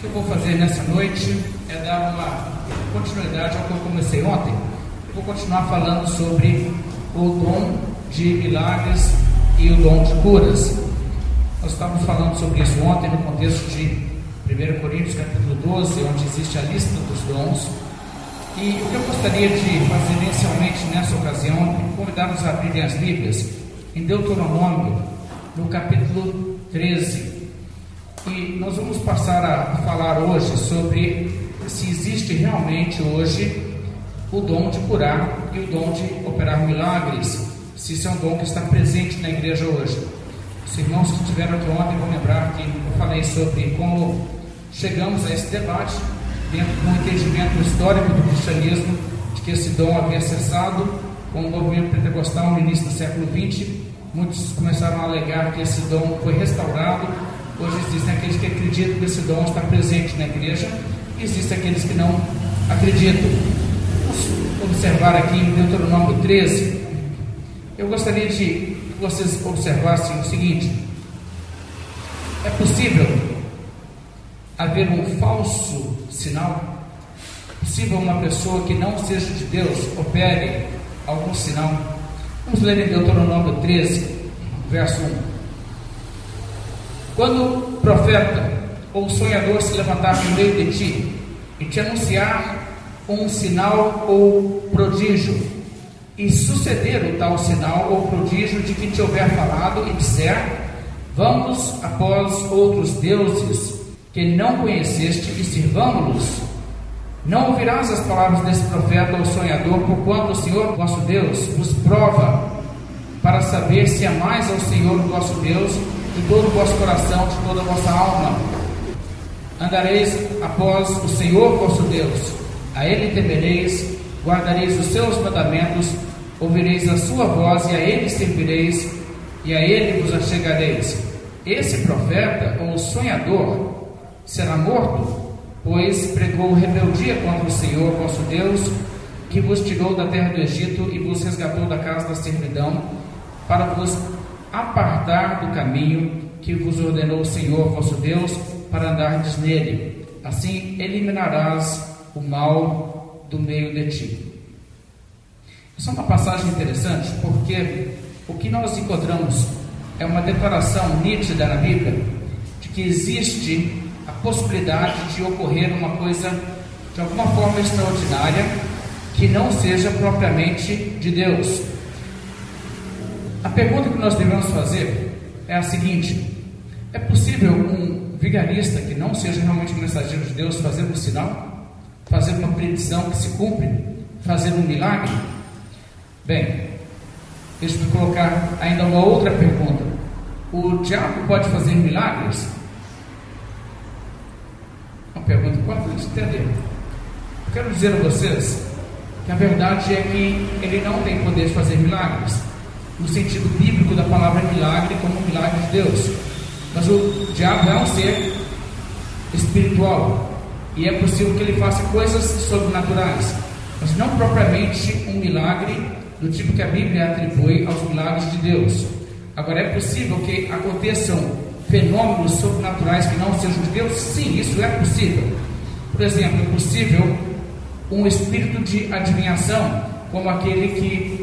O que eu vou fazer nessa noite é dar uma continuidade ao que eu comecei ontem. Vou continuar falando sobre o dom de milagres e o dom de curas. Nós estávamos falando sobre isso ontem no contexto de 1 Coríntios capítulo 12, onde existe a lista dos dons. E o que eu gostaria de fazer inicialmente nessa ocasião é convidar-nos a abrirem as Bíblias em Deuteronômio, no capítulo 13. E nós vamos passar a falar hoje sobre se existe realmente hoje o dom de curar e o dom de operar milagres, se isso é um dom que está presente na igreja hoje. Os irmãos que estiveram aqui ontem vão lembrar que eu falei sobre como chegamos a esse debate dentro de um entendimento histórico do cristianismo de que esse dom havia cessado com o movimento pentecostal no início do século XX. Muitos começaram a alegar que esse dom foi restaurado Hoje existem aqueles que acreditam que esse dom está presente na igreja, e existem aqueles que não acreditam. Vamos observar aqui em Deuteronômio 13. Eu gostaria de que vocês observassem o seguinte: é possível haver um falso sinal? É possível uma pessoa que não seja de Deus opere algum sinal? Vamos ler em Deuteronômio 13, verso 1. Quando o profeta ou o sonhador se levantar no meio de ti e te anunciar um sinal ou prodígio, e suceder o tal sinal ou prodígio de que te houver falado e disser: Vamos após outros deuses que não conheceste e sirvamos-los, não ouvirás as palavras desse profeta ou sonhador, porquanto o Senhor vosso Deus vos prova para saber se amais ao Senhor vosso Deus de todo o vosso coração, de toda a vossa alma. Andareis após o Senhor vosso Deus, a Ele temereis, guardareis os seus mandamentos, ouvireis a sua voz e a Ele servireis, e a Ele vos achegareis. Esse profeta ou sonhador será morto, pois pregou rebeldia contra o Senhor vosso Deus, que vos tirou da terra do Egito e vos resgatou da casa da servidão, para vos apartar do caminho que vos ordenou o Senhor vosso Deus para andardes nele. Assim eliminarás o mal do meio de ti. Essa é uma passagem interessante porque o que nós encontramos é uma declaração nítida na Bíblia de que existe a possibilidade de ocorrer uma coisa de alguma forma extraordinária que não seja propriamente de Deus. A pergunta que nós devemos fazer é a seguinte: é possível um vigarista que não seja realmente um mensageiro de Deus fazer um sinal, fazer uma predição que se cumpre, fazer um milagre? Bem, deixa eu colocar ainda uma outra pergunta: o diabo pode fazer milagres? Uma pergunta importante entender. Quero dizer a vocês que a verdade é que ele não tem poder de fazer milagres no sentido bíblico da palavra milagre, como um milagre de Deus. Mas o diabo é um ser espiritual e é possível que ele faça coisas sobrenaturais, mas não propriamente um milagre do tipo que a Bíblia atribui aos milagres de Deus. Agora, é possível que aconteçam fenômenos sobrenaturais que não sejam de Deus? Sim, isso é possível. Por exemplo, é possível um espírito de adivinhação, como aquele que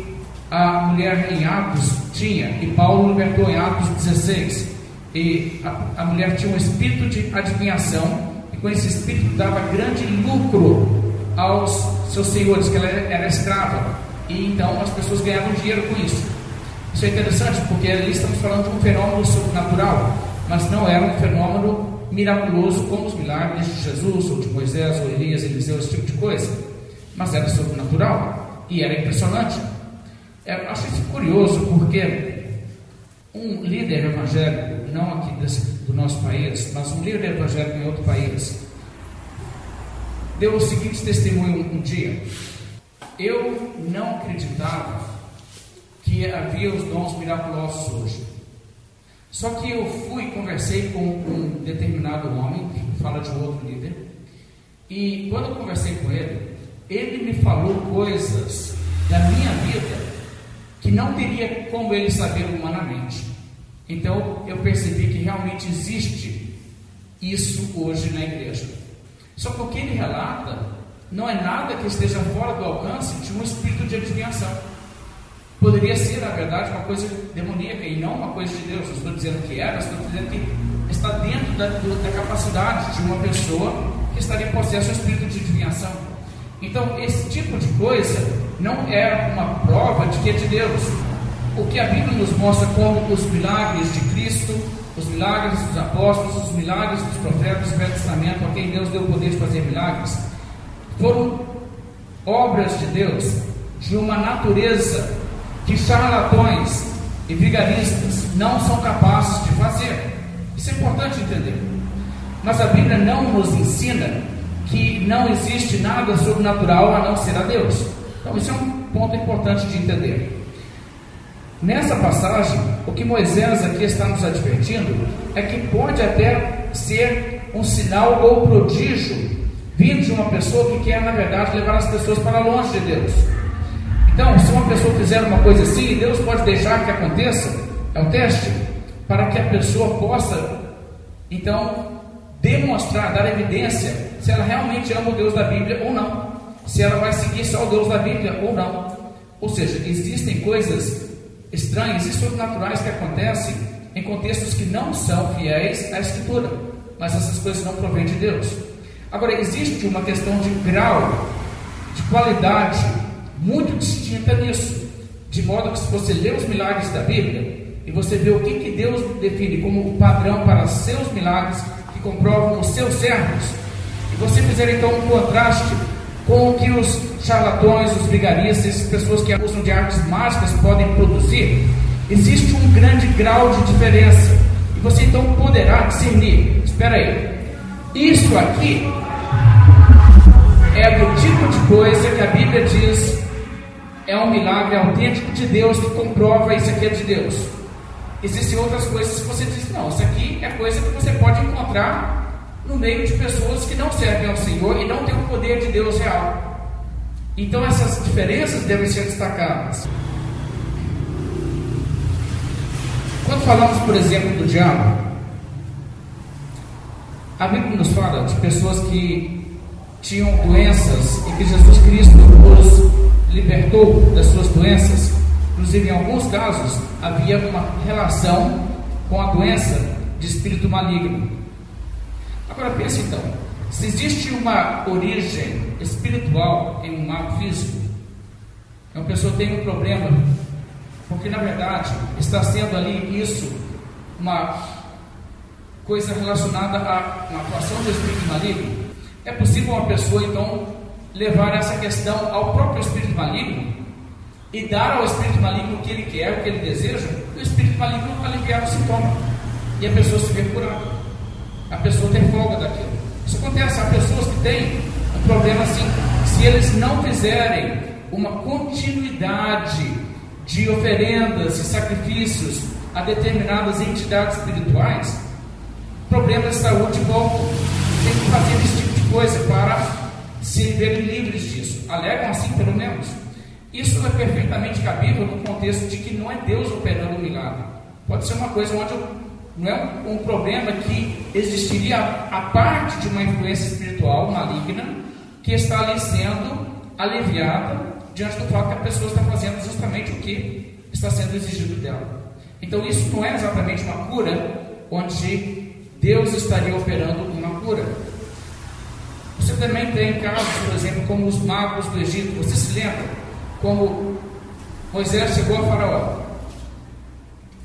a mulher em Atos tinha, e Paulo libertou em Atos 16. E a, a mulher tinha um espírito de adivinhação, e com esse espírito dava grande lucro aos seus senhores, que ela era escrava. E então as pessoas ganhavam dinheiro com isso. Isso é interessante porque ali estamos falando de um fenômeno sobrenatural, mas não era um fenômeno miraculoso como os milagres de Jesus, ou de Moisés, ou Elias, Eliseu, esse tipo de coisa. Mas era sobrenatural e era impressionante. É, eu acho isso curioso porque um líder evangélico, não aqui do nosso país, mas um líder evangélico em outro país, deu o seguinte testemunho um, dia. Eu não acreditava que havia os dons miraculosos hoje. Só que eu fui conversei com um determinado homem, que fala de outro líder, e quando eu conversei com ele, ele me falou coisas da minha vida que não teria como ele saber humanamente. Então eu percebi que realmente existe isso hoje na igreja. Só que o que ele relata não é nada que esteja fora do alcance de um espírito de adivinhação. Poderia ser, na verdade, uma coisa demoníaca e não uma coisa de Deus. Não estou dizendo que era, estou dizendo que está dentro da, da capacidade de uma pessoa que estaria em possesso do espírito de adivinhação. Então, esse tipo de coisa não é uma prova de que é de Deus. O que a Bíblia nos mostra como os milagres de Cristo, os milagres dos apóstolos, os milagres dos profetas do Velho Testamento, a quem Deus deu o poder de fazer milagres, foram obras de Deus de uma natureza que charlatões e vigaristas não são capazes de fazer. Isso é importante entender. Mas a Bíblia não nos ensina que não existe nada sobrenatural a não ser a Deus. Então, isso é um ponto importante de entender. Nessa passagem, o que Moisés aqui está nos advertindo é que pode até ser um sinal ou prodígio vindo de uma pessoa que quer, na verdade, levar as pessoas para longe de Deus. Então, se uma pessoa fizer uma coisa assim, Deus pode deixar que aconteça, é um teste, para que a pessoa possa, então, demonstrar, dar evidência se ela realmente ama o Deus da Bíblia ou não, se ela vai seguir só o Deus da Bíblia ou não. Ou seja, existem coisas estranhas e sobrenaturais que acontecem em contextos que não são fiéis à Escritura, mas essas coisas não provêm de Deus. Agora, existe uma questão de grau, de qualidade muito distinta nisso. De modo que se você lê os milagres da Bíblia e você vê o que, que Deus define como o padrão para seus milagres que comprovam os seus servos, e você fizer então um contraste com o que os charlatões, os vigaristas, pessoas que abusam de artes mágicas podem produzir, existe um grande grau de diferença. E você então poderá discernir: espera aí, isso aqui é do tipo de coisa que a Bíblia diz é um milagre autêntico de Deus que comprova isso aqui é de Deus. Existem outras coisas que você diz, não, isso aqui é coisa que você pode encontrar no meio de pessoas que não servem ao Senhor e não têm o poder de Deus real. Então essas diferenças devem ser destacadas. Quando falamos, por exemplo, do diabo, a Bíblia nos fala de pessoas que tinham doenças e que Jesus Cristo os libertou das suas doenças. Inclusive, em alguns casos, havia uma relação com a doença de espírito maligno. Agora pense então, se existe uma origem espiritual em um mal físico, uma pessoa tem um problema, porque na verdade está sendo ali isso uma coisa relacionada a uma atuação do espírito maligno, é possível uma pessoa então levar essa questão ao próprio espírito maligno e dar ao espírito maligno o que ele quer, o que ele deseja, o espírito maligno aliviar o sintoma e a pessoa se ver curada. A pessoa tem folga daquilo. Isso acontece, há pessoas que têm um problema assim, se eles não fizerem uma continuidade de oferendas e sacrifícios a determinadas entidades espirituais, problemas de saúde vão ter que fazer esse tipo de coisa para se verem livres disso. Alegam assim, pelo menos. Isso é perfeitamente cabível no contexto de que não é Deus operando o milagre. Pode ser uma coisa onde não é um, um problema que existiria a, a parte de uma influência espiritual maligna que está ali sendo aliviada diante do fato que a pessoa está fazendo justamente o que está sendo exigido dela. Então isso não é exatamente uma cura onde Deus estaria operando uma cura. Você também tem casos, por exemplo, como os magos do Egito. Você se lembra como Moisés chegou a Faraó?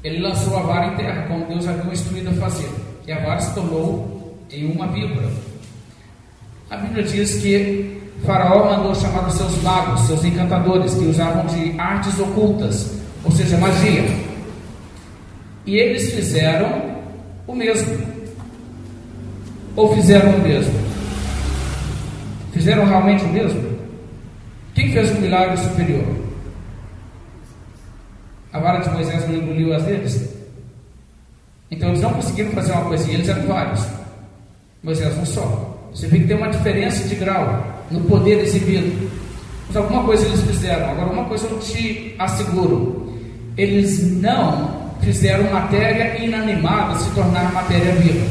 Ele lançou a vara em terra, como Deus havia instruído a fazer. E a vara se tornou em uma víbora. A Bíblia diz que Faraó mandou chamar os seus magos, seus encantadores, que usavam de artes ocultas, ou seja, magia. E eles fizeram o mesmo. Ou fizeram o mesmo? Fizeram realmente o mesmo? Quem fez o milagre superior? A vara de Moisés não engoliu as deles? Então eles não conseguiram fazer uma coisa, e eles eram vários. Moisés um só. Você vê que tem uma diferença de grau no poder exibido. Mas alguma coisa eles fizeram. Agora, uma coisa eu te asseguro: eles não fizeram matéria inanimada se tornar matéria viva.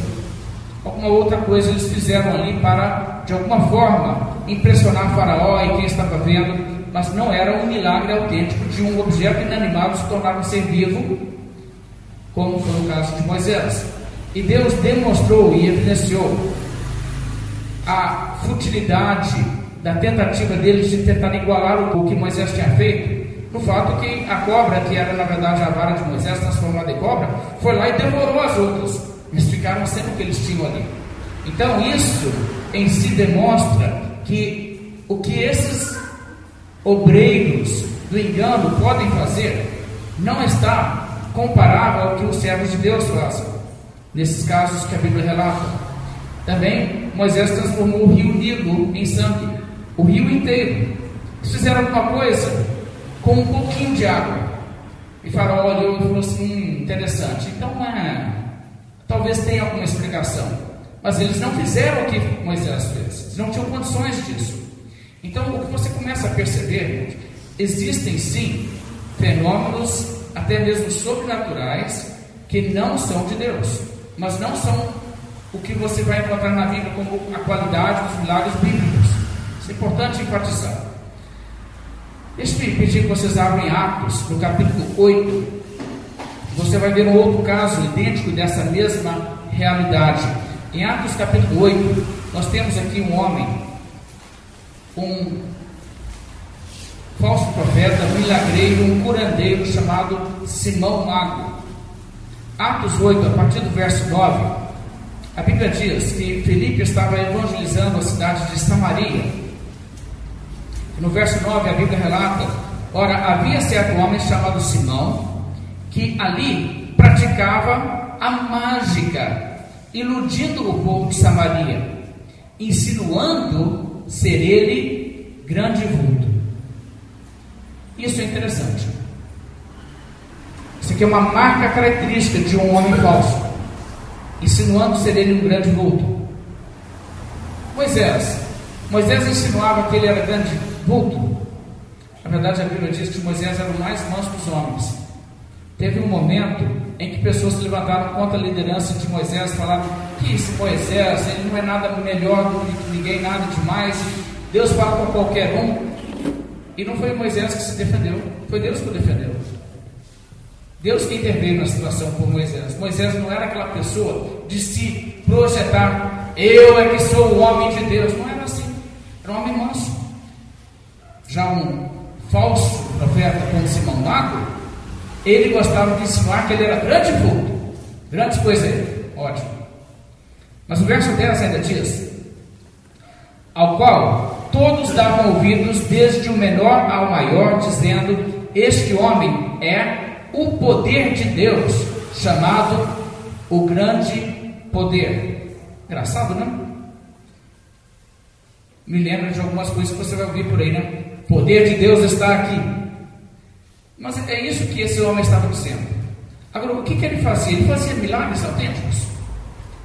alguma outra coisa eles fizeram ali para, de alguma forma, impressionar Faraó e quem estava vendo, mas não era um milagre autêntico de um objeto inanimado se tornar um ser vivo, como foi o caso de Moisés. E Deus demonstrou e evidenciou a futilidade da tentativa deles de tentar igualar o que Moisés tinha feito, no fato que a cobra, que era na verdade a vara de Moisés transformada em cobra, foi lá e devorou as outras, mas ficaram sendo o que eles tinham ali. Então isso em si demonstra que o que esses obreiros do engano podem fazer não está comparável ao que os servos de Deus fazem, nesses casos que a Bíblia relata. Também Moisés transformou o rio Nilo em sangue, o rio inteiro. Eles fizeram alguma coisa com um pouquinho de água. E Faraó olhou e falou assim: hum, interessante. Então, é, talvez tenha alguma explicação. Mas eles não fizeram o que Moisés fez. Eles não tinham condições disso. Então, o que você começa a perceber, existem sim fenômenos, até mesmo sobrenaturais, que não são de Deus, mas não são o que você vai encontrar na Bíblia como a qualidade dos milagres bíblicos. Isso é importante enfatizar. Deixe-me pedir que vocês abram Atos, no capítulo 8. Você vai ver um outro caso idêntico dessa mesma realidade. Em Atos capítulo 8, nós temos aqui um homem, um falso profeta, um milagreiro, um curandeiro chamado Simão Mago. Atos 8, a partir do verso 9, a Bíblia diz que Felipe estava evangelizando a cidade de Samaria. No verso 9, a Bíblia relata: Ora, havia certo homem chamado Simão, que ali praticava a mágica, iludindo o povo de Samaria, insinuando ser ele grande vulto. Isso é interessante. Isso aqui é uma marca característica de um homem falso insinuando ser ele um grande vulto. Moisés. Moisés insinuava que ele era grande vulto. Na verdade, a Bíblia diz que Moisés era o mais manso dos homens. Teve um momento em que pessoas se levantaram contra a liderança de Moisés, falaram que esse Moisés, ele não é nada melhor do que ninguém, nada demais. Deus fala com qualquer um. E não foi Moisés que se defendeu, foi Deus que o defendeu. Deus que interveio na situação por Moisés. Moisés não era aquela pessoa de se projetar, eu é que sou o homem de Deus. Não era assim. Era um homem manso. Já um falso profeta como Simão Mago, ele gostava de ensinar que ele era grande vulto. Grandes coisas. Ótimo. Mas o verso 10 ainda diz: Ao qual todos davam ouvidos, desde o menor ao maior, dizendo: Este homem é o poder de Deus, chamado o grande poder. Engraçado, não? Me lembra de algumas coisas que você vai ouvir por aí, né? O poder de Deus está aqui. Mas é isso que esse homem estava dizendo. Agora, o que, que ele fazia? Ele fazia milagres autênticos.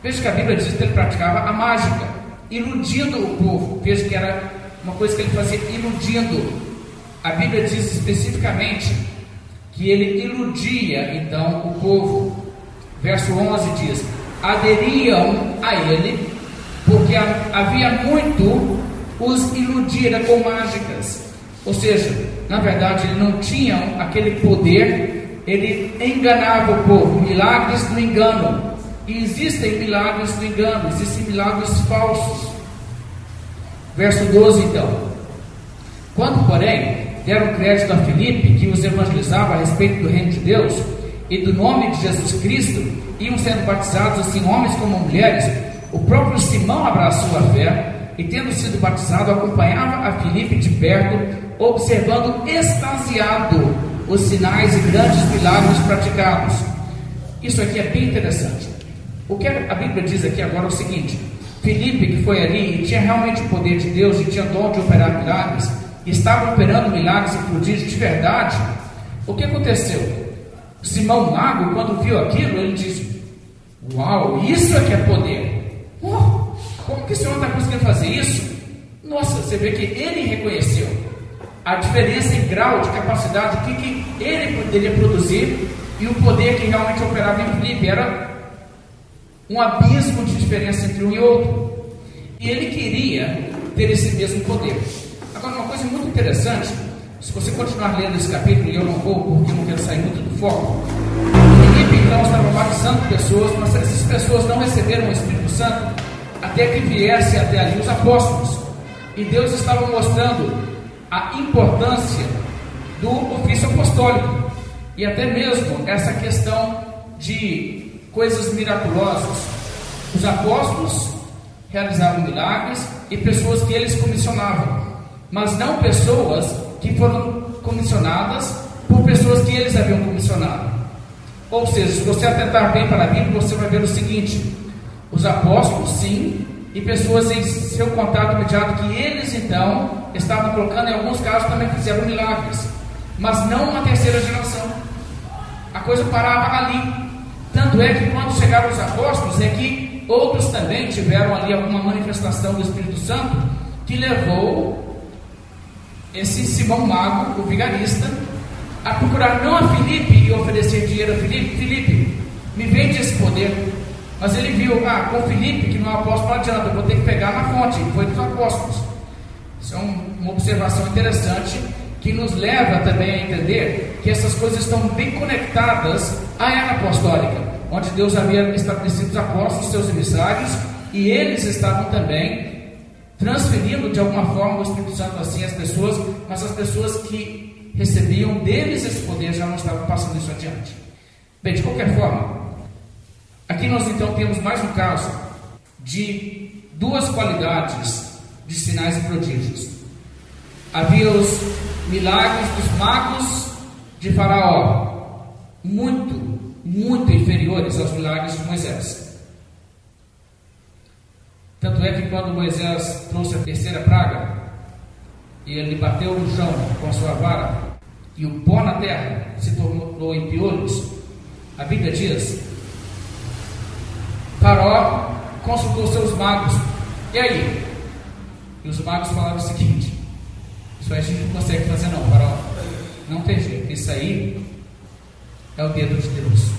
Veja que a Bíblia diz que ele praticava a mágica, iludindo o povo. Veja que era uma coisa que ele fazia iludindo. A Bíblia diz especificamente que ele iludia então o povo. Verso 11 diz: aderiam a ele, porque havia muito os iludira com mágicas. Ou seja, na verdade, ele não tinham aquele poder, ele enganava o povo, milagres do engano. E existem milagres do engano, existem milagres falsos. Verso 12 então. Quando, porém, deram crédito a Filipe, que os evangelizava a respeito do reino de Deus e do nome de Jesus Cristo, iam sendo batizados assim homens como mulheres. O próprio Simão abraçou a fé e, tendo sido batizado, acompanhava a Filipe de perto, observando extasiado os sinais e grandes milagres praticados. Isso aqui é bem interessante. O que a Bíblia diz aqui agora é o seguinte: Filipe, que foi ali e tinha realmente o poder de Deus e tinha dom de operar milagres, estavam operando milagres e prodígios de verdade, o que aconteceu? Simão Mago, quando viu aquilo, ele disse: Uau, isso é que é poder! Oh, como que esse homem está conseguindo fazer isso? Nossa, você vê que ele reconheceu a diferença em grau de capacidade, o que, que ele poderia produzir e o poder que realmente operava em Filipe. Era um abismo de diferença entre um e outro. E ele queria ter esse mesmo poder. Agora, uma coisa muito interessante, se você continuar lendo esse capítulo, e eu não vou, porque eu não quero sair muito do foco, Filipe então estava batizando pessoas, mas essas pessoas não receberam o Espírito Santo até que viesse até ali os apóstolos. E Deus estava mostrando a importância do ofício apostólico e até mesmo essa questão de coisas miraculosas. Os apóstolos realizavam milagres e pessoas que eles comissionavam, mas não pessoas que foram comissionadas por pessoas que eles haviam comissionado. Ou seja, se você atentar bem para a Bíblia, você vai ver o seguinte: os apóstolos, sim, e pessoas em seu contato imediato que eles então estavam colocando, em alguns casos também fizeram milagres, mas não uma terceira geração. A coisa parava ali. Tanto é que quando chegaram os apóstolos, é que outros também tiveram ali alguma manifestação do Espírito Santo que levou esse Simão Mago, o vigarista, a procurar não a Filipe e oferecer dinheiro a Filipe, Filipe, me vende esse poder. Mas ele viu, ah, com Filipe, que não é apóstolo, não adianta, eu vou ter que pegar na fonte, foi dos apóstolos. Isso é um, uma observação interessante que nos leva também a entender que essas coisas estão bem conectadas à era apostólica, onde Deus havia estabelecido os apóstolos, seus emissários, e eles estavam também transferindo de alguma forma o Espírito Santo assim às pessoas, mas as pessoas que recebiam deles esse poder já não estavam passando isso adiante. Bem, de qualquer forma, Aqui nós então temos mais um caso de duas qualidades de sinais e prodígios. Havia os milagres dos magos de Faraó, muito, muito inferiores aos milagres de Moisés. Tanto é que quando Moisés trouxe a terceira praga, e ele bateu no chão com a sua vara, e o pó na terra se tornou em piolhos, a Bíblia diz Faraó consultou seus magos. E aí? E os magos falaram o seguinte: Isso a gente não consegue fazer, não, Faraó. Não tem jeito. Isso aí é o dedo de Deus.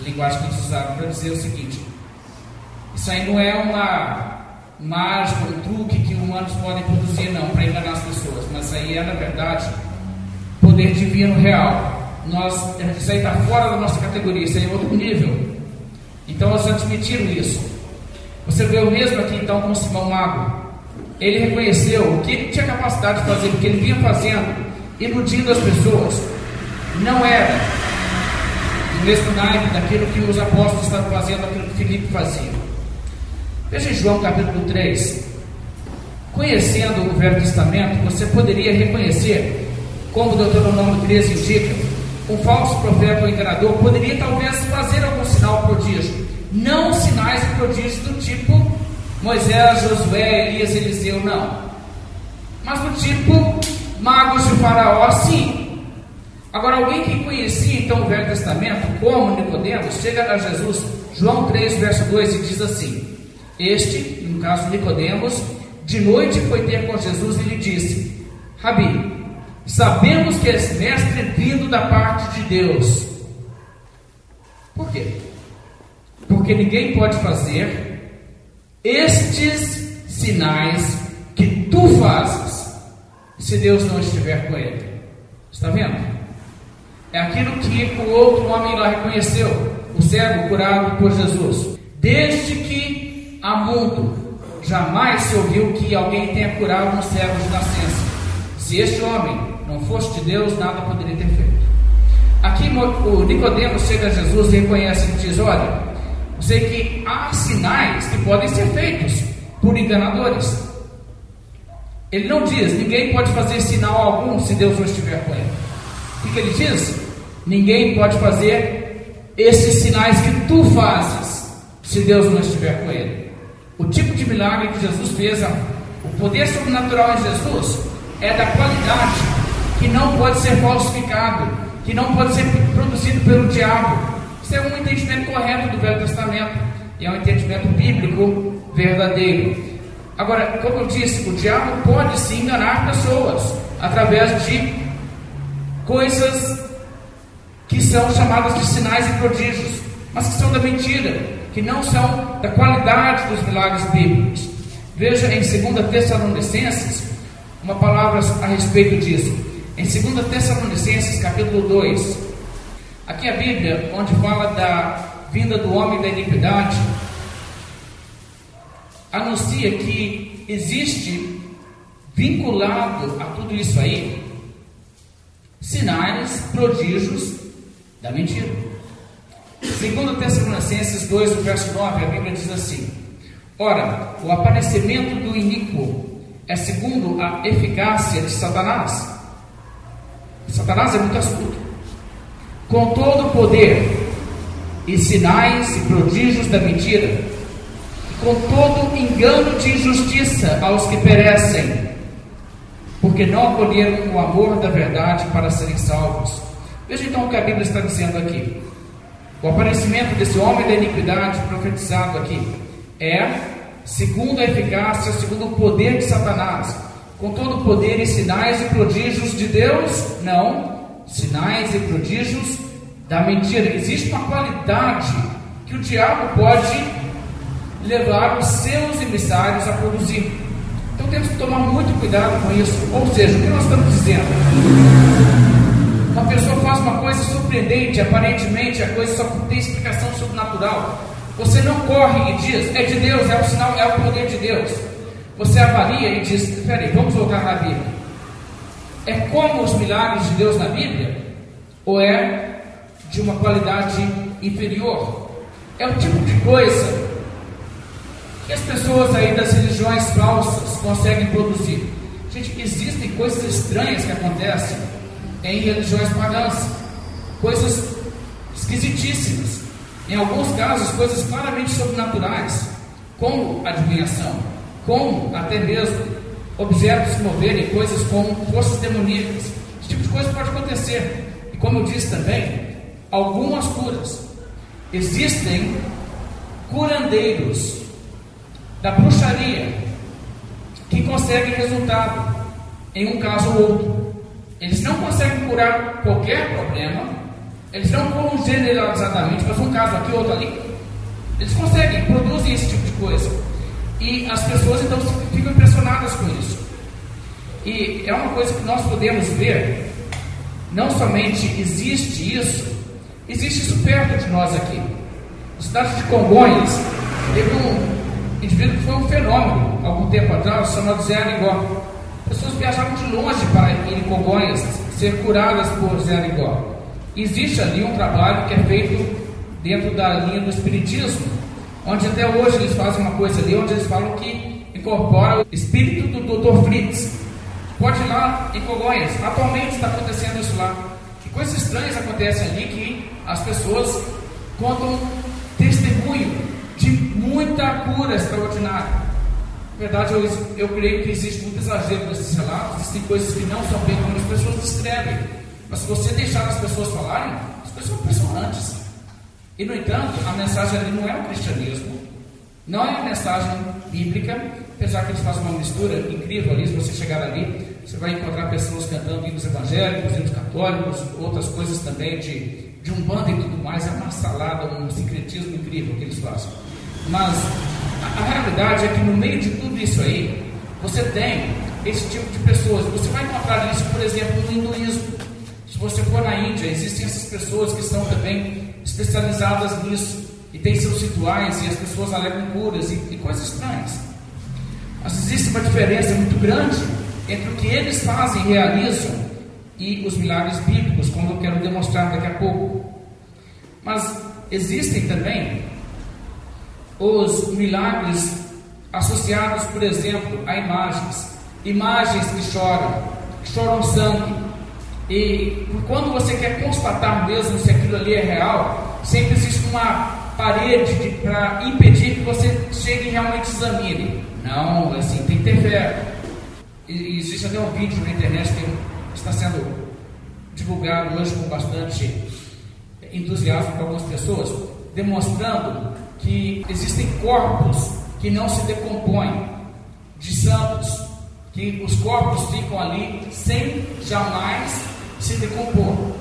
A linguagem que eles usaram para dizer o seguinte: Isso aí não é uma mágica, um truque que humanos podem produzir, não, para enganar as pessoas. Mas isso aí é, na verdade, poder divino real. Nós, isso aí está fora da nossa categoria, isso aí é outro nível. Então nós admitiram isso. Você vê o mesmo aqui então com Simão Mago. Ele reconheceu o que ele tinha capacidade de fazer, porque ele vinha fazendo, iludindo as pessoas. Não era o mesmo naipe daquilo que os apóstolos estavam fazendo, aquilo que Filipe fazia. Veja em João capítulo 3. Conhecendo o Velho Testamento, você poderia reconhecer, como o Deuteronômio 13 indica, um falso profeta ou enganador poderia talvez fazer algum sinal prodígio, não sinais e prodígios do tipo Moisés, Josué, Elias, Eliseu, não, mas do tipo magos de Faraó, sim. Agora, alguém que conhecia então o Velho Testamento, como Nicodemos, chega a Jesus, João 3, verso 2, e diz assim: Este, no caso Nicodemos, de noite foi ter com Jesus e lhe disse: Rabi, Sabemos que és mestre vindo da parte de Deus. Por quê? Porque ninguém pode fazer estes sinais que tu fazes se Deus não estiver com ele. Está vendo? É aquilo que o outro homem lá reconheceu, o cego curado por Jesus. Desde que há mundo, jamais se ouviu que alguém tenha curado um cego de nascença. Se este homem não fosse de Deus, nada poderia ter feito. Aqui o Nicodemos chega a Jesus e reconhece e diz: Olha, sei que há sinais que podem ser feitos por enganadores. Ele não diz, ninguém pode fazer sinal algum se Deus não estiver com ele. O que ele diz? Ninguém pode fazer esses sinais que tu fazes se Deus não estiver com ele. O tipo de milagre que Jesus fez, o poder sobrenatural em Jesus, é da qualidade que não pode ser falsificado, que não pode ser produzido pelo diabo. Isso é um entendimento correto do Velho Testamento e é um entendimento bíblico verdadeiro. Agora, como eu disse, o diabo pode se enganar pessoas através de coisas que são chamadas de sinais e prodígios, mas que são da mentira, que não são da qualidade dos milagres bíblicos. Veja em 2 Tessalonicenses uma palavra a respeito disso. Em 2 Tessalonicenses, capítulo 2, aqui a Bíblia, onde fala da vinda do homem da iniquidade, anuncia que existe vinculado a tudo isso aí sinais, prodígios da mentira. Segundo Tessalonicenses 2, verso 9, a Bíblia diz assim: Ora, o aparecimento do iníquo é segundo a eficácia de Satanás. Satanás é muito astuto. Com todo o poder e sinais e prodígios da mentira, com todo engano de injustiça aos que perecem, porque não acolheram o amor da verdade para serem salvos. Veja então o que a Bíblia está dizendo aqui. O aparecimento desse homem da iniquidade profetizado aqui é segundo a eficácia, segundo o poder de Satanás, com todo o poder e sinais e prodígios de Deus? Não, sinais e prodígios da mentira. Existe uma qualidade que o diabo pode levar os seus emissários a produzir. Então temos que tomar muito cuidado com isso. Ou seja, o que nós estamos dizendo? Uma pessoa faz uma coisa surpreendente, aparentemente a coisa só tem explicação sobrenatural. Você não corre e diz, é de Deus, é o sinal, é o poder de Deus. Você avalia e diz, peraí, vamos voltar na Bíblia. É como os milagres de Deus na Bíblia? Ou é de uma qualidade inferior? É o tipo de coisa que as pessoas aí das religiões falsas conseguem produzir. Gente, existem coisas estranhas que acontecem em religiões pagãs, coisas esquisitíssimas. Em alguns casos, coisas claramente sobrenaturais, como adivinhação, como até mesmo objetos se moverem, coisas como forças demoníacas. Esse tipo de coisa pode acontecer. E como eu disse também, algumas curas. Existem curandeiros da bruxaria que conseguem resultado em um caso ou outro. Eles não conseguem curar qualquer problema, eles não curam generalizadamente, mas um caso aqui, outro ali. Eles conseguem, produzem esse tipo de coisa. E as pessoas então ficam impressionadas com isso. E é uma coisa que nós podemos ver, não somente existe isso, existe isso perto de nós aqui. Na cidade de Congonhas, teve um indivíduo que foi um fenômeno, algum tempo atrás, chamado Zé Arigó. Pessoas viajavam de longe para ir em Congonhas, ser curadas por Zé Arigó. Existe ali um trabalho que é feito dentro da linha do Espiritismo, onde até hoje eles fazem uma coisa ali, onde eles falam que incorpora o espírito do Dr. Fritz. Pode ir lá em Congonhas, atualmente está acontecendo isso lá. Que coisas estranhas acontecem ali que as pessoas contam testemunho muita cura extraordinária. Na verdade, eu, eu creio que existe muito exagero nesses relatos, existem coisas que não são bem como as pessoas descrevem. Mas se você deixar as pessoas falarem, as pessoas são impressionantes. E, no entanto, a mensagem ali não é o cristianismo, não é a mensagem bíblica, apesar que eles fazem uma mistura incrível ali. Se você chegar ali, você vai encontrar pessoas cantando hinos evangélicos, hinos católicos, outras coisas também de, de um bando e tudo mais. É uma salada, um sincretismo incrível que eles fazem. Mas a, a realidade é que no meio de tudo isso aí, você tem esse tipo de pessoas. Você vai encontrar isso, por exemplo, no hinduísmo. Se você for na Índia, existem essas pessoas que estão também especializadas nisso e têm seus rituais e as pessoas alegam curas e, e coisas estranhas. Mas existe uma diferença muito grande entre o que eles fazem e realizam e os milagres bíblicos, como eu quero demonstrar daqui a pouco. Mas existem também os milagres associados, por exemplo, a imagens. Imagens que choram, que choram sangue, e quando você quer constatar mesmo se aquilo ali é real, sempre existe uma parede para impedir que você chegue e realmente examine. Não, assim, tem que ter fé. E, existe até um vídeo na internet que está sendo divulgado hoje com bastante entusiasmo para algumas pessoas, demonstrando que existem corpos que não se decompõem de santos, que os corpos ficam ali sem jamais se decompor.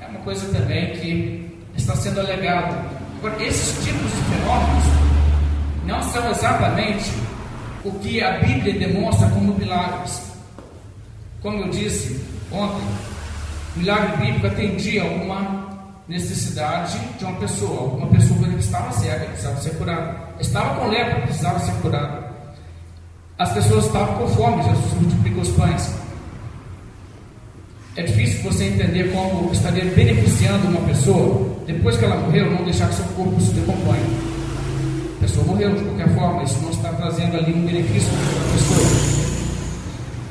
É uma coisa também que está sendo alegado. Agora, esses tipos de fenômenos não são exatamente o que a Bíblia demonstra como milagres. Como eu disse ontem, milagre bíblico atendia uma necessidade de uma pessoa. Uma pessoa que estava cega, precisava ser curada. Estava com lepra, precisava ser curada. As pessoas estavam com fome, Jesus multiplicou os pães. É difícil você entender como estaria beneficiando uma pessoa depois que ela morreu, não deixar que seu corpo se decomponha. A pessoa morreu de qualquer forma, isso não está trazendo ali um benefício para a pessoa.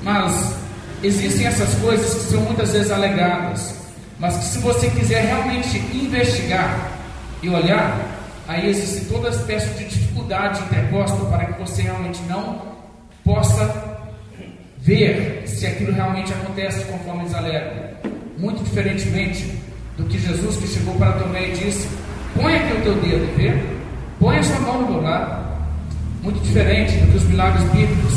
Mas existem essas coisas que são muitas vezes alegadas, mas que se você quiser realmente investigar e olhar, aí existe toda espécie de dificuldade interposta para que você realmente não possa ver se aquilo realmente acontece conforme eles alegam. Muito diferentemente do que Jesus que chegou para Tomé e disse: Põe aqui o teu dedo e vê, põe a sua mão no meu lado. Muito diferente do que os milagres bíblicos,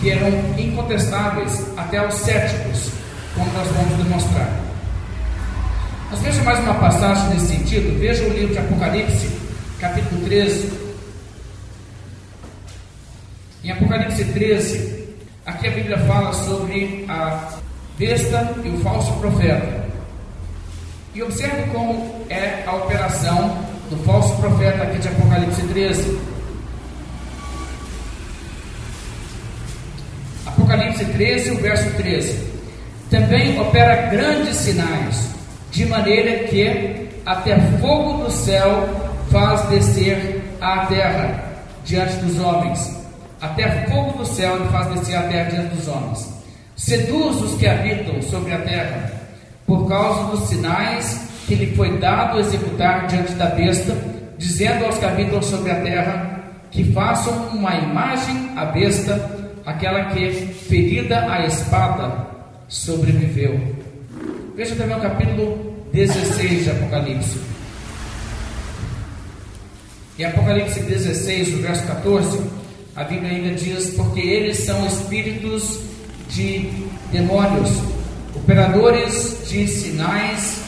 que eram incontestáveis até aos céticos, como nós vamos demonstrar. Mas veja mais uma passagem nesse sentido. Veja o livro de Apocalipse, capítulo 13. Em Apocalipse 13, aqui a Bíblia fala sobre a besta e o falso profeta. E observe como é a operação do falso profeta aqui de Apocalipse 13. Apocalipse 13, o verso 13. Também opera grandes sinais, de maneira que até fogo do céu faz descer à terra diante dos homens. Até fogo do céu ele faz descer à terra diante dos homens. Seduz os que habitam sobre a terra por causa dos sinais que lhe foi dado executar diante da besta, dizendo aos que habitam sobre a terra que façam uma imagem à besta, aquela que, ferida a espada, sobreviveu. Veja também o capítulo 16 de Apocalipse. Em Apocalipse 16, o verso 14, a Bíblia ainda diz: Porque eles são espíritos de demônios operadores de sinais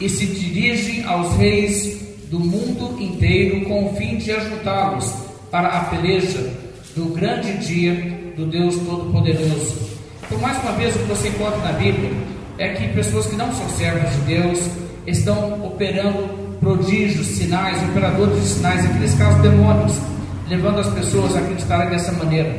e se dirigem aos reis do mundo inteiro com o fim de ajuntá-los para a peleja do grande dia do Deus Todo-Poderoso. Então, mais uma vez, o que você encontra na Bíblia é que pessoas que não são servos de Deus estão operando prodígios, sinais, operadores de sinais, aqueles casos demônios, levando as pessoas a acreditarem dessa maneira.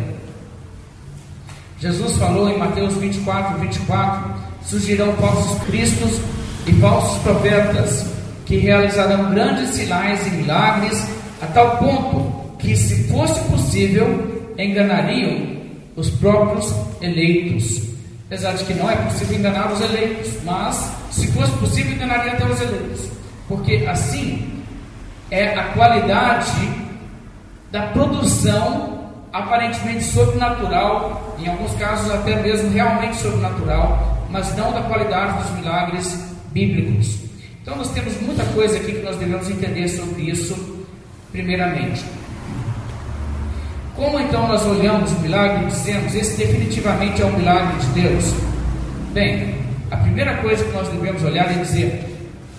Jesus falou em Mateus 24, 24: surgirão falsos cristos e falsos profetas que realizarão grandes sinais e milagres, a tal ponto que, se fosse possível, enganariam os próprios eleitos. Apesar de que não é possível enganar os eleitos, mas se fosse possível, enganaria até os eleitos, porque assim é a qualidade da produção aparentemente sobrenatural, em alguns casos até mesmo realmente sobrenatural, mas não da qualidade dos milagres bíblicos. Então nós temos muita coisa aqui que nós devemos entender sobre isso, primeiramente. Como então nós olhamos o milagre e dizemos, esse definitivamente é um milagre de Deus? Bem, a primeira coisa que nós devemos olhar é dizer,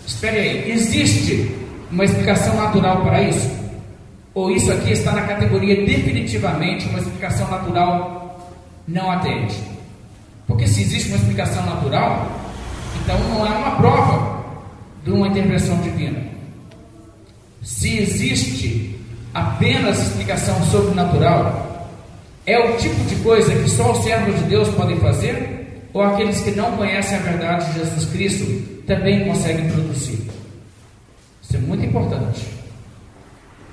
espere aí, existe uma explicação natural para isso? Ou isso aqui está na categoria definitivamente uma explicação natural não atende? Porque se existe uma explicação natural, então não é uma prova de uma intervenção divina. Se existe apenas explicação sobrenatural, é o tipo de coisa que só os servos de Deus podem fazer? Ou aqueles que não conhecem a verdade de Jesus Cristo também conseguem produzir? Isso é muito importante.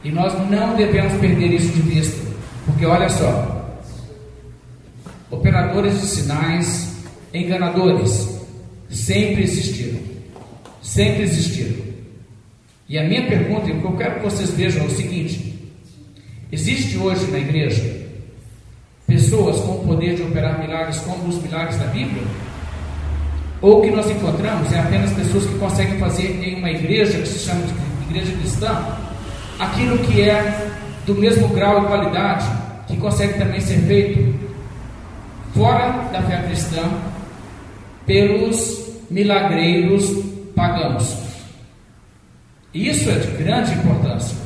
E nós não devemos perder isso de vista, porque olha só: operadores de sinais, enganadores, sempre existiram. Sempre existiram. E a minha pergunta, e o que eu quero que vocês vejam é o seguinte: existe hoje na igreja pessoas com o poder de operar milagres como os milagres da Bíblia? Ou o que nós encontramos é apenas pessoas que conseguem fazer em uma igreja que se chama de igreja cristã aquilo que é do mesmo grau e qualidade que consegue também ser feito fora da fé cristã pelos milagreiros pagãos. Isso é de grande importância,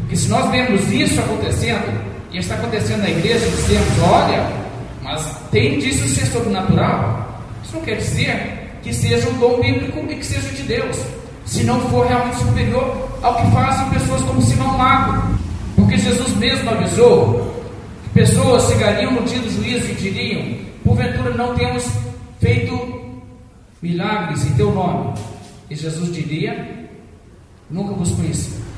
Porque se nós vemos isso acontecendo, e está acontecendo na igreja, dizemos, olha, mas tem disso ser sobrenatural. Isso não quer dizer que seja um dom bíblico e que seja de Deus, se não for realmente superior ao que fazem pessoas como Simão Mago. Porque Jesus mesmo avisou que pessoas chegariam no dia do juízo e diriam: porventura não temos feito milagres em teu nome. E Jesus diria: nunca vos conheci.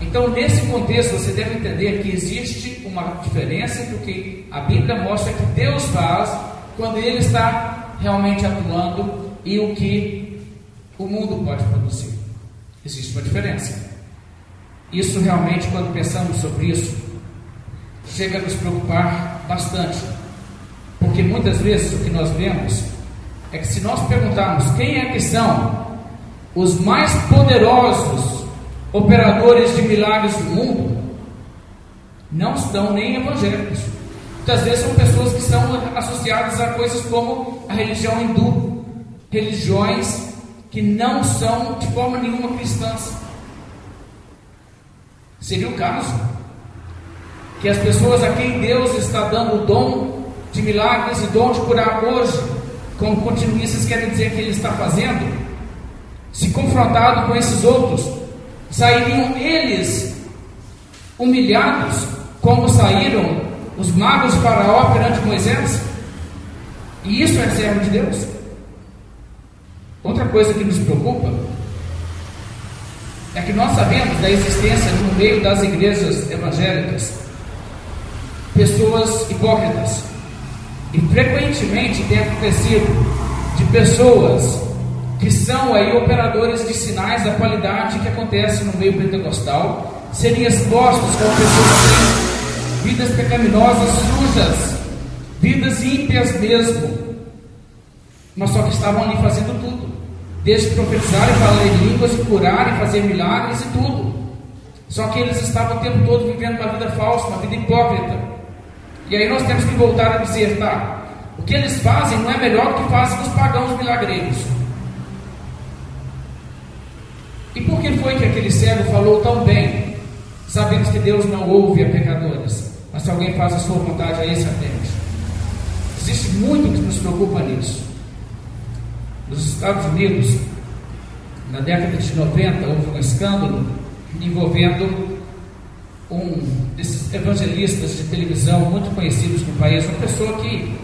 Então, nesse contexto, você deve entender que existe uma diferença entre o que a Bíblia mostra que Deus faz quando Ele está realmente atuando e o que o mundo pode produzir. Existe uma diferença. Isso realmente, quando pensamos sobre isso, chega a nos preocupar bastante. Porque muitas vezes o que nós vemos é que se nós perguntarmos quem é que são os mais poderosos operadores de milagres do mundo não estão nem evangélicos. Muitas vezes são pessoas que estão associadas a coisas como a religião hindu, religiões que não são de forma nenhuma cristãs. Seria o caso que as pessoas a quem Deus está dando o dom de milagres e dom de curar hoje, como continuistas querem dizer que Ele está fazendo, se confrontado com esses outros, sairiam eles humilhados, como saíram os magos de Faraó perante Moisés? E isso é servo de Deus? Outra coisa que nos preocupa é que nós sabemos da existência no meio das igrejas evangélicas pessoas hipócritas. E frequentemente tem acontecido de pessoas que são aí operadores de sinais da qualidade que acontece no meio pentecostal, serem expostos como pessoas que vidas pecaminosas, sujas, vidas ímpias mesmo, mas só que estavam ali fazendo tudo, desde profetizar e falar em línguas, curar e fazer milagres e tudo. Só que eles estavam o tempo todo vivendo uma vida falsa, uma vida hipócrita. E aí nós temos que voltar a dizer, tá? O que eles fazem não é melhor do que fazem os pagãos milagreiros. E por que foi que aquele cego falou tão bem? Sabemos que Deus não ouve a pecadores, mas se alguém faz a sua vontade, a esse atende. Existe muito que nos preocupa nisso. Nos Estados Unidos, na década de 90, houve um escândalo envolvendo um desses evangelistas de televisão muito conhecidos no país, uma pessoa que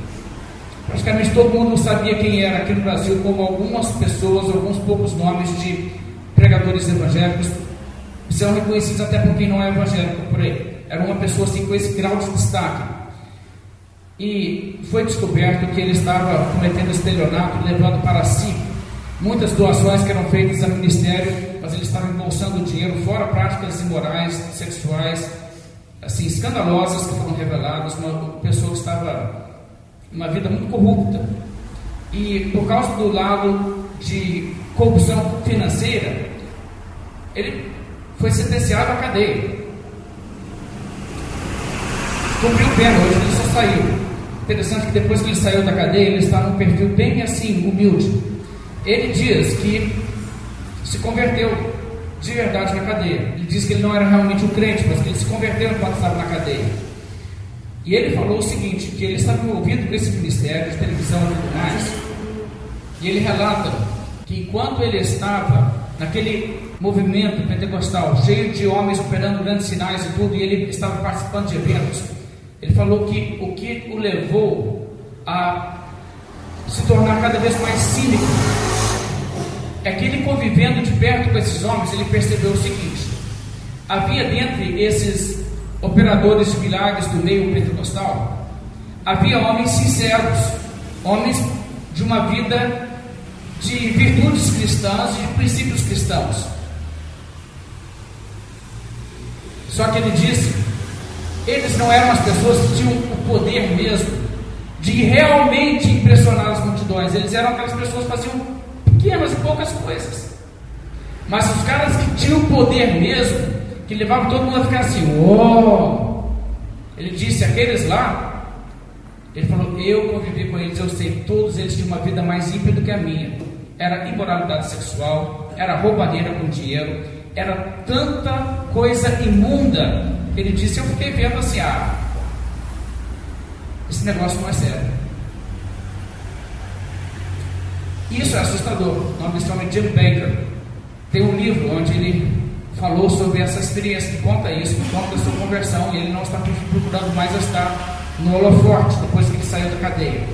praticamente todo mundo sabia quem era aqui no Brasil, como algumas pessoas, alguns poucos nomes de pregadores evangélicos são reconhecidos até por quem não é evangélico por aí. Era uma pessoa assim com esse grau de destaque. E foi descoberto que ele estava cometendo estelionato, levando para si muitas doações que eram feitas ao ministério, mas ele estava embolsando dinheiro, fora práticas imorais, sexuais, assim, escandalosas que foram reveladas. Uma pessoa que estava uma vida muito corrupta. E por causa do lado de corrupção financeira, ele foi sentenciado à cadeia. Cumpriu pena, hoje ele só saiu. Interessante que depois que ele saiu da cadeia, ele está num perfil bem assim, humilde. Ele diz que se converteu de verdade na cadeia. Ele diz que ele não era realmente um crente, mas que ele se converteu enquanto estava na cadeia. E ele falou o seguinte, que ele estava envolvido com esse ministério de televisão e tudo mais, e ele relata que enquanto ele estava naquele movimento pentecostal, cheio de homens operando grandes sinais e tudo, e ele estava participando de eventos, ele falou que o que o levou a se tornar cada vez mais cínico é que ele convivendo de perto com esses homens, ele percebeu o seguinte: havia dentre esses operadores de milagres do meio pentecostal, havia homens sinceros, homens de uma vida de virtudes cristãs e de princípios cristãos. Só que ele disse, eles não eram as pessoas que tinham o poder mesmo de realmente impressionar as multidões. Eles eram aquelas pessoas que faziam pequenas e poucas coisas. Mas os caras que tinham o poder mesmo, que levavam todo mundo a ficar assim, oh! Ele disse, aqueles lá, ele falou, eu convivi com eles, eu sei, todos eles tinham uma vida mais ímpia do que a minha era imoralidade sexual, era roubalheira com dinheiro, era tanta coisa imunda. Ele disse: Eu fiquei vendo assim, ah, esse negócio não é sério. Isso é assustador. O nome desse homem é Jim Baker. Tem um livro onde ele falou sobre essa experiência, que conta isso, que conta a sua conversão, e ele não está procurando mais estar no holoforte depois que ele saiu da cadeia.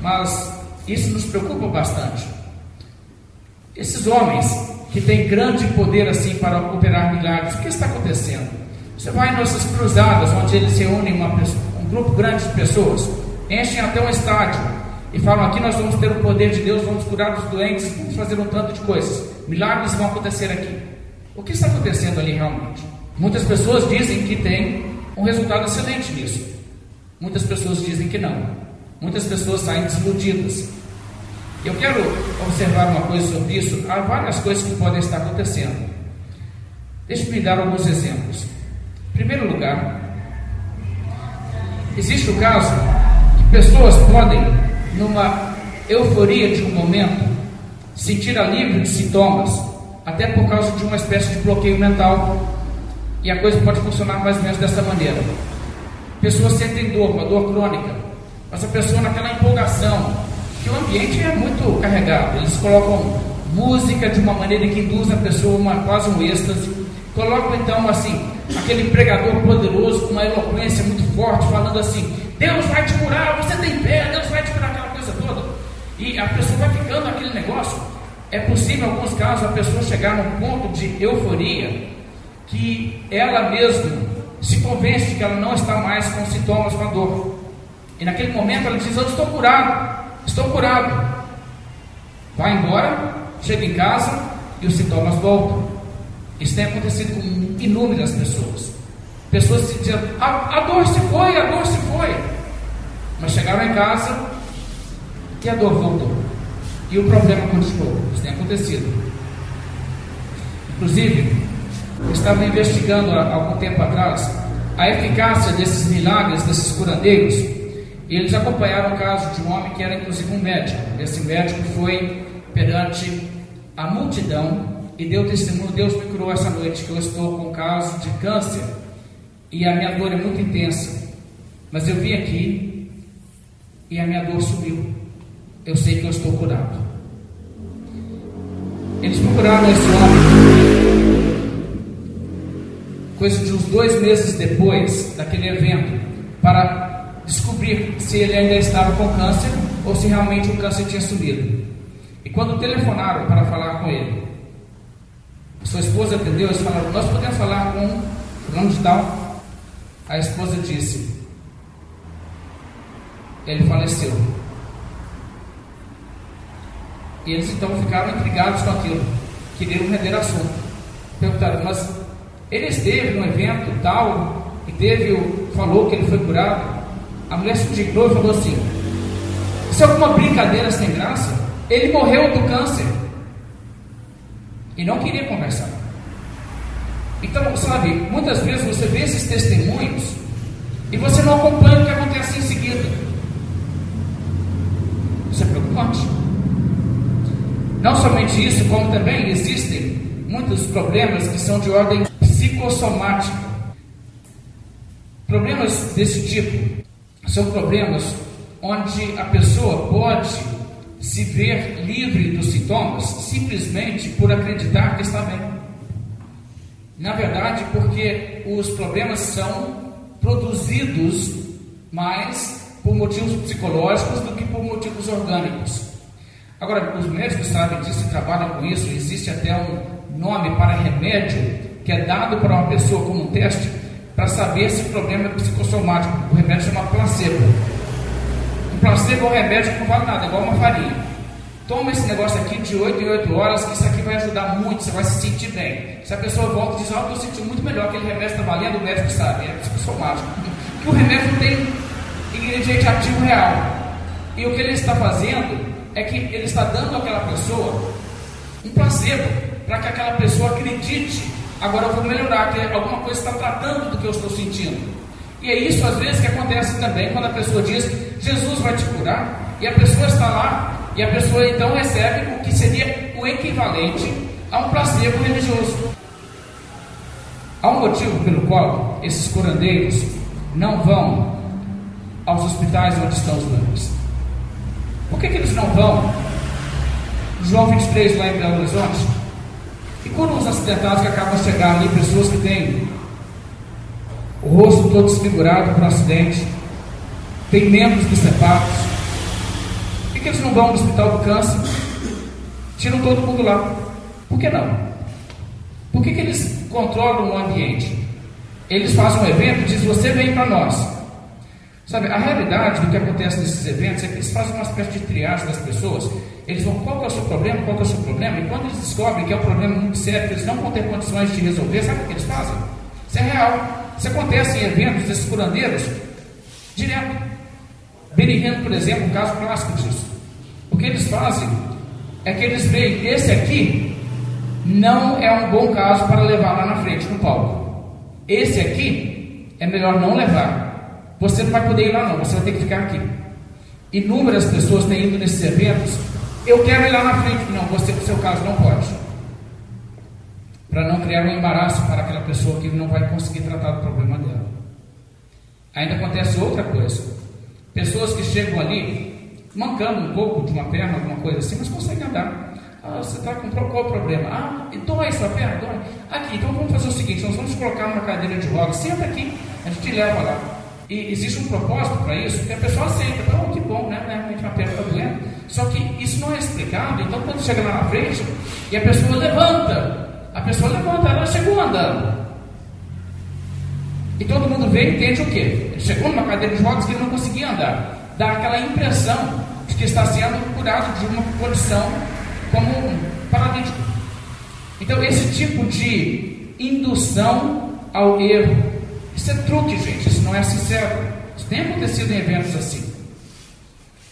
Mas isso nos preocupa bastante. Esses homens que têm grande poder assim para operar milagres, o que está acontecendo? Você vai em nossas cruzadas, onde eles se uma, um grupo grande de pessoas, enchem até um estádio e falam: aqui nós vamos ter o poder de Deus, vamos curar os doentes, vamos fazer um tanto de coisas. Milagres vão acontecer aqui. O que está acontecendo ali realmente? Muitas pessoas dizem que tem um resultado excelente nisso. Muitas pessoas dizem que não. Muitas pessoas saem desiludidas. Eu quero observar uma coisa sobre isso. Há várias coisas que podem estar acontecendo. Deixe-me dar alguns exemplos. Em primeiro lugar, existe o caso que pessoas podem, numa euforia de um momento, sentir alívio de sintomas, até por causa de uma espécie de bloqueio mental. E a coisa pode funcionar mais ou menos dessa maneira. Pessoas sentem dor, uma dor crônica, mas a pessoa naquela empolgação, que o ambiente é muito carregado, eles colocam música de uma maneira que induz a pessoa uma quase um êxtase, colocam então assim, aquele pregador poderoso com uma eloquência muito forte, falando assim: Deus vai te curar, você tem fé, Deus vai te curar, aquela coisa toda. E a pessoa vai ficando naquele negócio. É possível, em alguns casos, a pessoa chegar num ponto de euforia que ela mesma se convence de que ela não está mais com sintomas, com a dor. E naquele momento ela diz: Eu estou curado, estou curado. Vai embora, chega em casa e os sintomas voltam. Isso tem acontecido com inúmeras pessoas. Pessoas se dizem: a, a dor se foi, a dor se foi. Mas chegaram em casa e a dor voltou. E o problema continuou. Isso tem acontecido. Inclusive, estava investigando há algum tempo atrás a eficácia desses milagres, desses curandeiros. Eles acompanharam o caso de um homem que era inclusive um médico. Esse médico foi perante a multidão e deu testemunho: Deus me curou essa noite, que eu estou com um caso de câncer e a minha dor é muito intensa. Mas eu vim aqui e a minha dor sumiu. Eu sei que eu estou curado. Eles procuraram esse homem, coisa de uns dois meses depois daquele evento, para descobrir se ele ainda estava com câncer ou se realmente o câncer tinha sumido. E quando telefonaram para falar com ele, sua esposa atendeu, eles falaram: Nós podemos falar com fulano de tal? A esposa disse: Ele faleceu. E eles então ficaram intrigados com aquilo, queriam render assunto. Perguntaram, mas ele esteve num evento tal e teve, falou que ele foi curado. A mulher se indignou e falou assim: Isso é alguma brincadeira sem graça? Ele morreu do câncer e não queria conversar. Então, sabe, muitas vezes você vê esses testemunhos e você não acompanha o que acontece em seguida. Isso é preocupante. Não somente isso, como também existem muitos problemas que são de ordem psicossomática. Problemas desse tipo são problemas onde a pessoa pode se ver livre dos sintomas simplesmente por acreditar que está bem. Na verdade, porque os problemas são produzidos mais por motivos psicológicos do que por motivos orgânicos. Agora, os médicos sabem disso e trabalham com isso. Existe até um nome para remédio que é dado para uma pessoa como um teste para saber se o problema é psicossomático. O remédio chama placebo. Um placebo é um remédio que não vale nada, é igual uma farinha. Toma esse negócio aqui de 8 em 8 horas, que isso aqui vai ajudar muito, você vai se sentir bem. Se a pessoa volta e diz, ah, eu estou sentindo muito melhor, aquele remédio está valendo, o médico sabe, é psicossomático. Que o remédio tem ingrediente ativo real. E o que ele está fazendo é que ele está dando àquela pessoa um placebo para que aquela pessoa acredite. Agora eu vou melhorar, que alguma coisa está tratando do que eu estou sentindo. E é isso às vezes que acontece também quando a pessoa diz Jesus vai te curar, e a pessoa está lá, e a pessoa então recebe o que seria o equivalente a um placebo religioso. Há um motivo pelo qual esses curandeiros não vão aos hospitais onde estão os doentes. Por que, que eles não vão? João 23, lá em Belo Horizonte. E quando os acidentados que acabam chegar ali, pessoas que têm o rosto todo desfigurado por um acidente, têm membros decepados, por que, que eles não vão no hospital do câncer? Tiram todo mundo lá. Por que não? Por que, que eles controlam o ambiente? Eles fazem um evento e dizem: Você vem para nós. Sabe, a realidade do que acontece nesses eventos é que eles fazem uma espécie de triagem das pessoas. Eles vão, qual é o seu problema, qual é o seu problema? E quando eles descobrem que é um problema muito sério, que eles não vão ter condições de resolver, sabe o que eles fazem? Isso é real. Isso acontece em eventos desses curandeiros direto. Benihano, por exemplo, um caso clássico disso. O que eles fazem é que eles veem, esse aqui não é um bom caso para levar lá na frente, no palco. Esse aqui é melhor não levar. Você não vai poder ir lá não, você vai ter que ficar aqui. Inúmeras pessoas têm ido nesses eventos. Eu quero ir lá na frente. Não, você, no seu caso, não pode. Para não criar um embaraço para aquela pessoa que não vai conseguir tratar do problema dela. Ainda acontece outra coisa. Pessoas que chegam ali, mancando um pouco de uma perna, alguma coisa assim, mas conseguem andar. Ah, você está com qual o problema? Ah, dói sua perna? Dói. Aqui, então vamos fazer o seguinte: nós vamos colocar numa cadeira de rodas, senta aqui, a gente te leva lá. E existe um propósito para isso, que a pessoa aceita. Oh, que bom, né? Realmente uma está doendo. Só que isso não é explicado. Então, quando chega lá na frente e a pessoa levanta, a pessoa levanta, ela chegou andando. E todo mundo vê e entende o quê? Ele chegou numa cadeira de rodas que ele não conseguia andar. Dá aquela impressão de que está sendo curado de uma condição como um paralítico. Então, esse tipo de indução ao erro isso é truque, gente, isso não é sincero. Isso tem acontecido em eventos assim.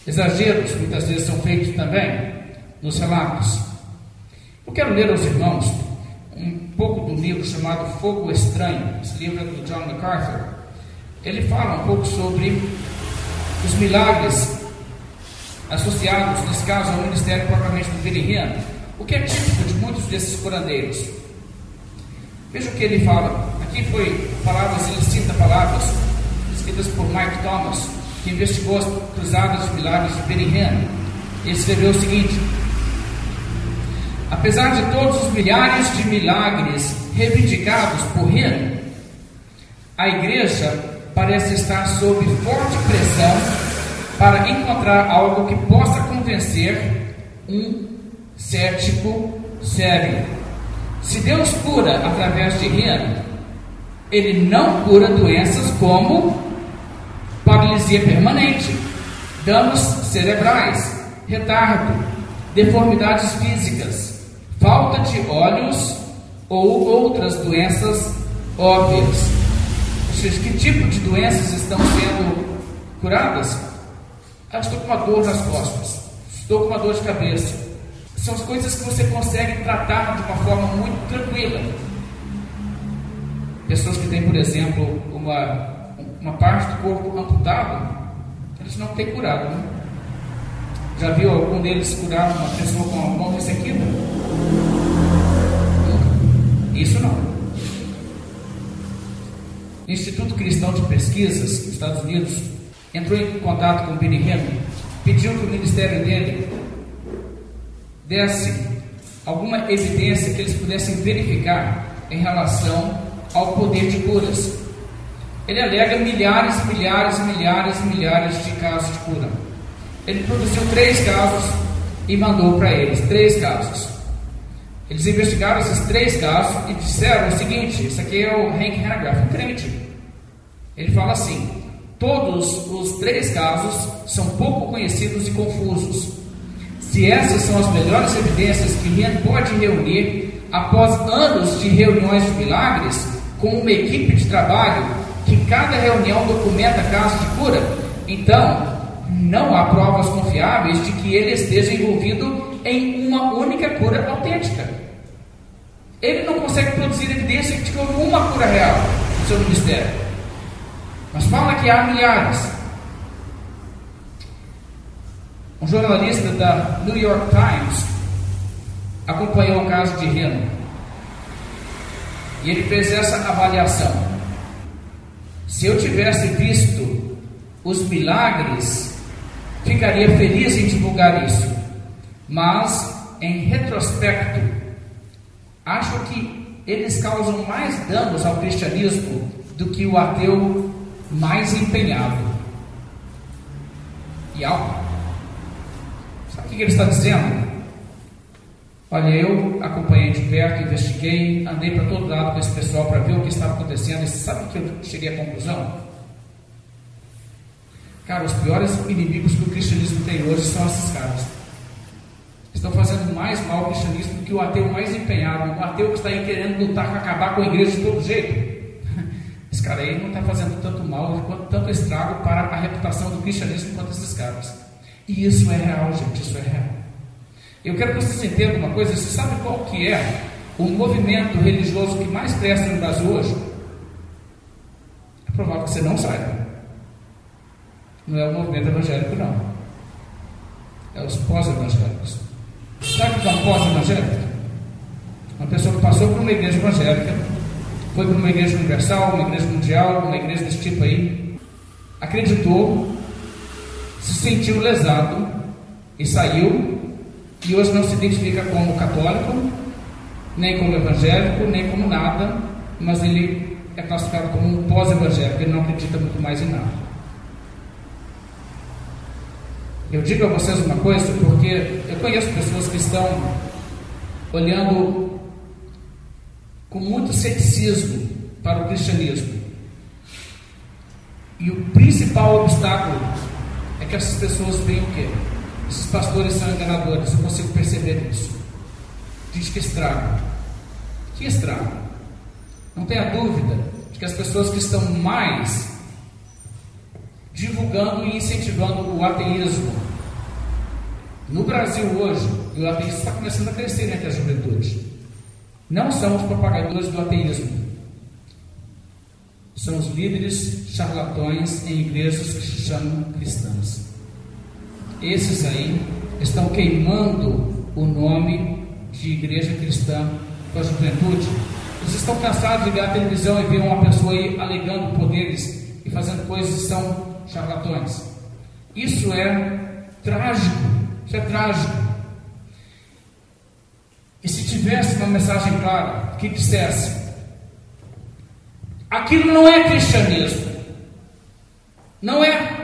Exageros muitas vezes são feitos também nos relatos. Eu quero ler aos irmãos um pouco do livro chamado Fogo Estranho, esse livro é do John MacArthur. Ele fala um pouco sobre os milagres associados, nesse caso, ao ministério propriamente do Billy o que é típico de muitos desses curandeiros. Veja o que ele fala. Aqui foi palavras, ele cita palavras escritas por Mike Thomas, que investigou as cruzadas de milagres de Benihana. Ele escreveu o seguinte: Apesar de todos os milhares de milagres reivindicados por Ren, a igreja parece estar sob forte pressão para encontrar algo que possa convencer um cético sério. Se Deus cura através de Ren, ele não cura doenças como paralisia permanente, danos cerebrais, retardo, deformidades físicas, falta de olhos ou outras doenças óbvias. Ou seja, que tipo de doenças estão sendo curadas? Eu estou com uma dor nas costas, estou com uma dor de cabeça. São as coisas que você consegue tratar de uma forma muito tranquila. Pessoas que têm, por exemplo, uma, uma parte do corpo amputado, eles não têm curado. Né? Já viu algum deles curar uma pessoa com a mão ressequida? Isso não. O Instituto Cristão de Pesquisas, Estados Unidos, entrou em contato com o Billy Henry, pediu que o ministério dele desse alguma evidência que eles pudessem verificar em relação ao poder de curas. Ele alega milhares, milhares, milhares, milhares de casos de cura. Ele produziu três casos e mandou para eles três casos. Eles investigaram esses três casos e disseram o seguinte: isso aqui é o Hank Hanegraaff, um crente. Ele fala assim: todos os três casos são pouco conhecidos e confusos. Se essas são as melhores evidências que Rian pode reunir após anos de reuniões de milagres, com uma equipe de trabalho que cada reunião documenta casos de cura, então não há provas confiáveis de que ele esteja envolvido em uma única cura autêntica. Ele não consegue produzir evidência de que houve uma cura real no seu ministério. Mas fala que há milhares. Um jornalista da New York Times acompanhou o caso de Reno. E ele fez essa avaliação. Se eu tivesse visto os milagres, ficaria feliz em divulgar isso. Mas, em retrospecto, acho que eles causam mais danos ao cristianismo do que o ateu mais empenhado. E algo. Sabe o que ele está dizendo? Olha, eu acompanhei de perto, investiguei, andei para todo lado com esse pessoal para ver o que estava acontecendo. E sabe o que eu cheguei à conclusão? Cara, os piores inimigos que o cristianismo tem hoje são esses caras. Estão fazendo mais mal ao cristianismo do que o ateu mais empenhado, o ateu que está aí querendo lutar para acabar com a igreja de todo jeito. Esse cara aí não está fazendo tanto mal, tanto estrago para a reputação do cristianismo quanto esses caras. E isso é real, gente, isso é real. Eu quero que vocês entendam uma coisa, você sabe qual que é o movimento religioso que mais cresce no Brasil hoje? É provável que você não saiba. Não é o movimento evangélico, não. É os pós-evangélicos. Sabe o que é um pós-evangélico? Uma pessoa que passou por uma igreja evangélica, foi para uma igreja universal, uma igreja mundial, uma igreja desse tipo aí, acreditou, se sentiu lesado e saiu, e hoje não se identifica como católico, nem como evangélico, nem como nada, mas ele é classificado como um pós-evangélico, ele não acredita muito mais em nada. Eu digo a vocês uma coisa porque eu conheço pessoas que estão olhando com muito ceticismo para o cristianismo. E o principal obstáculo é que essas pessoas veem o quê? Esses pastores são enganadores, eu consigo perceber isso. Diz que estraga. Que estraga? Não tenha dúvida de que as pessoas que estão mais divulgando e incentivando o ateísmo. No Brasil hoje, o ateísmo está começando a crescer entre a juventude. Não são os propagadores do ateísmo. São os líderes charlatões em igrejas que se chamam cristãs. Esses aí estão queimando o nome de igreja cristã com a juventude. Eles estão cansados de ver a televisão e ver uma pessoa aí alegando poderes e fazendo coisas que são charlatões. Isso é trágico, isso é trágico. E se tivesse uma mensagem clara que dissesse: aquilo não é cristianismo, não é,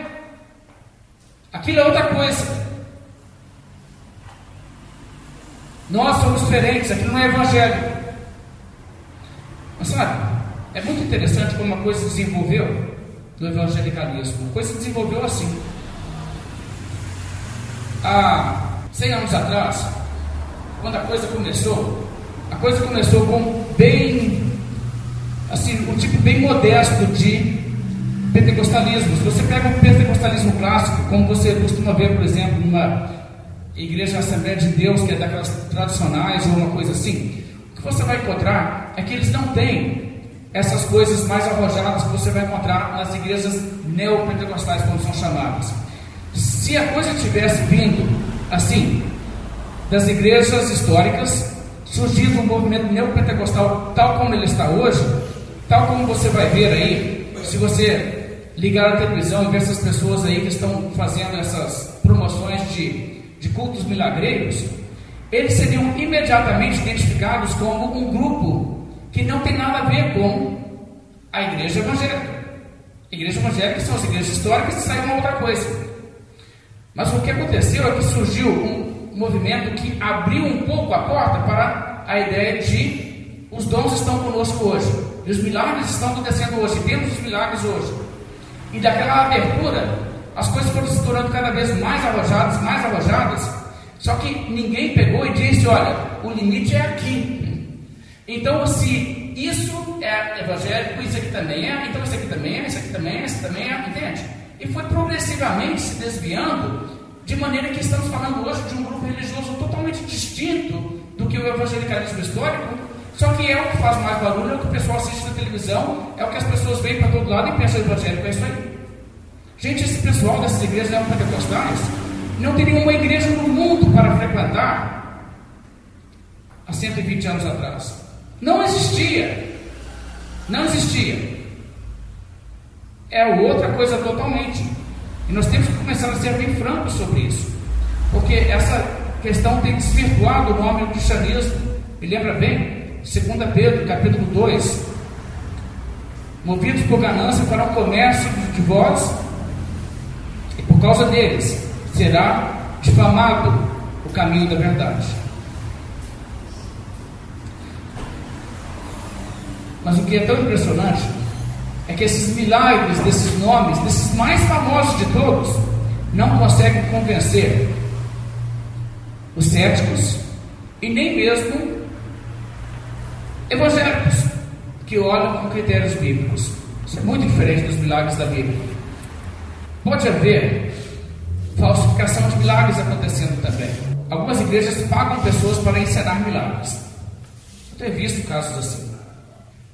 aquilo é outra coisa. Nós somos diferentes, aquilo não é evangelho. Mas sabe, é muito interessante como uma coisa se desenvolveu do evangelicalismo. A coisa se desenvolveu assim. Há 100 anos atrás, quando a coisa começou, a coisa começou com bem, assim, um tipo bem modesto de pentecostalismo. Se você pega um pentecostalismo clássico, como você costuma ver, por exemplo, numa igreja Assembleia de Deus, que é daquelas tradicionais ou uma coisa assim, o que você vai encontrar é que eles não têm essas coisas mais arrojadas que você vai encontrar nas igrejas neopentecostais, como são chamadas. Se a coisa tivesse vindo assim, das igrejas históricas, surgindo um movimento neopentecostal tal como ele está hoje, tal como você vai ver aí, se você ligar a televisão e ver essas pessoas aí que estão fazendo essas promoções de, de cultos milagreiros, eles seriam imediatamente identificados como um grupo que não tem nada a ver com a igreja evangélica. Igreja evangélica são as igrejas históricas e saiu uma outra coisa. Mas o que aconteceu é que surgiu um movimento que abriu um pouco a porta para a ideia de os dons estão conosco hoje. E os milagres estão acontecendo hoje. Temos os milagres hoje. E daquela abertura, as coisas foram se tornando cada vez mais arrojadas, mais arrojadas. Só que ninguém pegou e disse: olha, o limite é aqui. Então, se isso é evangélico, isso aqui também é, então isso aqui também é, isso aqui também é, isso também é, entende? E foi progressivamente se desviando, de maneira que estamos falando hoje de um grupo religioso totalmente distinto do que o evangelicalismo histórico, só que é o que faz mais barulho, é o que o pessoal assiste na televisão, é o que as pessoas veem para todo lado e pensam evangélico, é isso aí. Gente, esse pessoal dessas igrejas neopentecostais não teria uma igreja no mundo para frequentar há 120 anos atrás. Não existia. Não existia. É outra coisa totalmente. E nós temos que começar a ser bem francos sobre isso. Porque essa questão tem desvirtuado o nome do cristianismo. Me lembra bem? 2 Pedro, capítulo 2. Movidos por ganância, farão comércio de vós, e por causa deles será difamado o caminho da verdade. Mas o que é tão impressionante é que esses milagres desses nomes, desses mais famosos de todos, não conseguem convencer os céticos e nem mesmo evangélicos que olham com critérios bíblicos. Isso é muito diferente dos milagres da Bíblia. Pode haver falsificação de milagres acontecendo também. Algumas igrejas pagam pessoas para ensinar milagres. Eu tenho visto casos assim.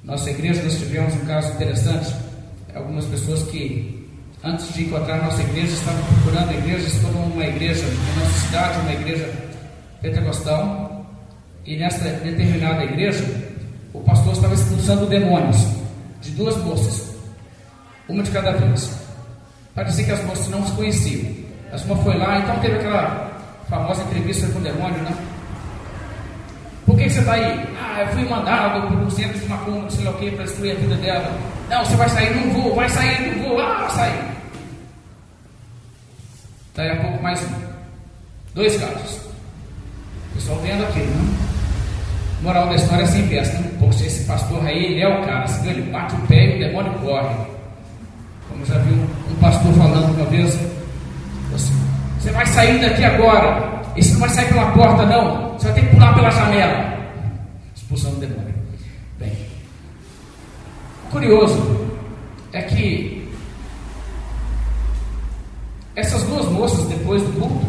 Nossa igreja nós tivemos um caso interessante. Algumas pessoas que antes de encontrar nossa igreja estavam procurando igrejas, foram uma igreja na nossa cidade, uma igreja pentecostal, e nessa determinada igreja o pastor estava expulsando demônios de duas moças, uma de cada vez. Parecia que as moças não se conheciam. As uma foi lá, então teve aquela famosa entrevista com o demônio, né? Por que, você está aí? Ah, eu fui mandado por um centro de macumba, não sei lá o que, para destruir a vida dela. Não, você vai sair, não vou, vai sair, não vou, ah, sair. Daí a pouco mais um. Dois casos. O pessoal vendo aquilo, né? Moral da história é sem peça, né? Poxa, esse pastor aí, ele é o cara, se ele bate o pé e o demônio corre. Como já viu um pastor falando uma vez, assim, você vai sair daqui agora, e você não vai sair pela porta, não, você vai ter que pular pela janela. Expulsão do demônio. Bem, o curioso é que essas duas moças, depois do culto,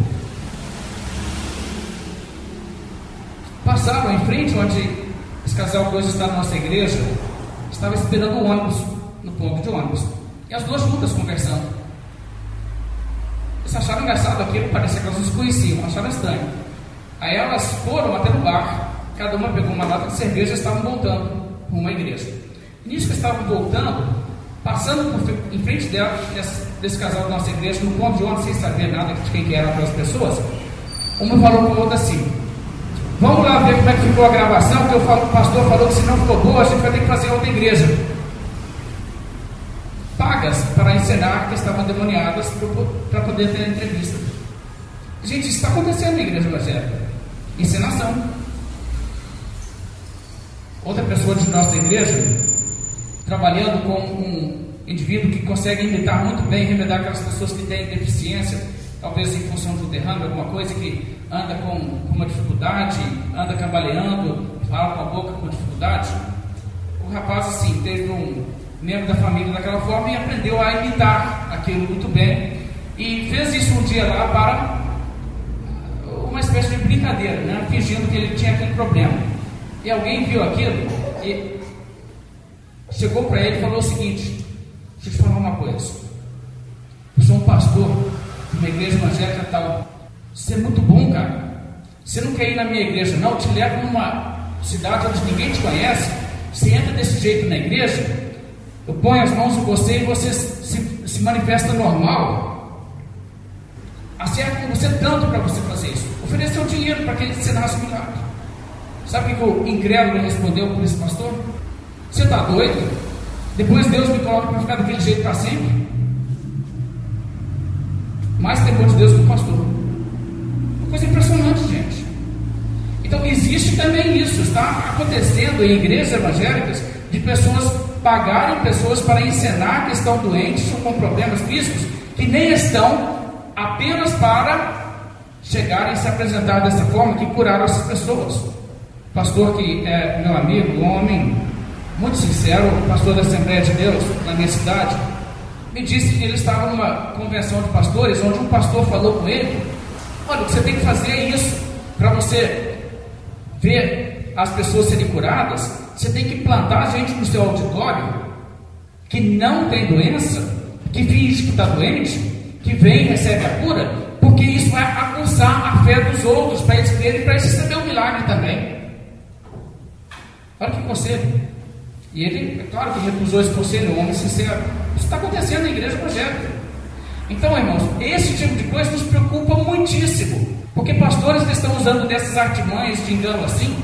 passavam em frente onde esse casal que hoje está na nossa igreja, estava esperando o ônibus, no ponto de ônibus. E as duas juntas conversando. Eles acharam engraçado aquilo, parecia que elas não se conheciam, acharam estranho. Aí elas foram até no bar, cada uma pegou uma lata de cerveja e estavam voltando para uma igreja. Nisso que estavam voltando, passando por, em frente dela, desse, desse, casal da nossa igreja, no ponto de ônibus, sem saber nada de quem que eram aquelas pessoas, uma falou com a outra assim: Vamos lá ver como é que ficou a gravação, porque o pastor falou que se não ficou boa, a gente vai ter que fazer outra igreja. Pagas para encenar que estavam demoniadas para poder ter entrevista. Gente, isso está acontecendo na igreja evangélica. Encenação. Outra pessoa de nossa igreja, trabalhando com um indivíduo que consegue imitar muito bem, remediar aquelas pessoas que têm deficiência, talvez em função do derrame, alguma coisa que anda com, com uma dificuldade, anda cambaleando, fala com a boca com dificuldade. O rapaz, assim, teve um membro da família daquela forma e aprendeu a imitar aquilo muito bem. E fez isso um dia lá para uma espécie de brincadeira, né? fingindo que ele tinha aquele problema. E alguém viu aquilo e chegou para ele e falou o seguinte: Deixa eu te falar uma coisa. Eu sou um pastor de uma igreja evangélica tal. Você é muito bom, cara. Você não quer ir na minha igreja, não? Eu te levo numa cidade onde ninguém te conhece. Você entra desse jeito na igreja, eu ponho as mãos em você e você se, se manifesta normal. Acerta com você tanto para você fazer isso. Ofereceu dinheiro para que ele ensinasse milagre. Sabe o que o incrédulo respondeu por esse pastor? Você está doido? Depois Deus me coloca para ficar daquele jeito para sempre. Mais temor de Deus que o pastor. Coisa impressionante, gente. Então, existe também isso, está acontecendo em igrejas evangélicas de pessoas pagarem pessoas para ensinar que estão doentes ou com problemas físicos que nem estão, apenas para chegarem a se apresentar dessa forma que curaram essas pessoas. Pastor que é meu amigo, um homem muito sincero, pastor da Assembleia de Deus na minha cidade, me disse que ele estava numa convenção de pastores onde um pastor falou com ele Olha, o que você tem que fazer é isso. Para você ver as pessoas serem curadas, você tem que plantar gente no seu auditório que não tem doença, que finge que está doente, que vem e recebe a cura, porque isso vai aguçar a fé dos outros, para eles crerem, para eles receber o milagre também. Olha que conselho. E ele, é claro que recusou esse conselho, um homem sincero. Isso está acontecendo na igreja evangélica. Então, irmãos, esse tipo de coisa nos preocupa muitíssimo. Porque pastores que estão usando dessas artimanhas de engano assim,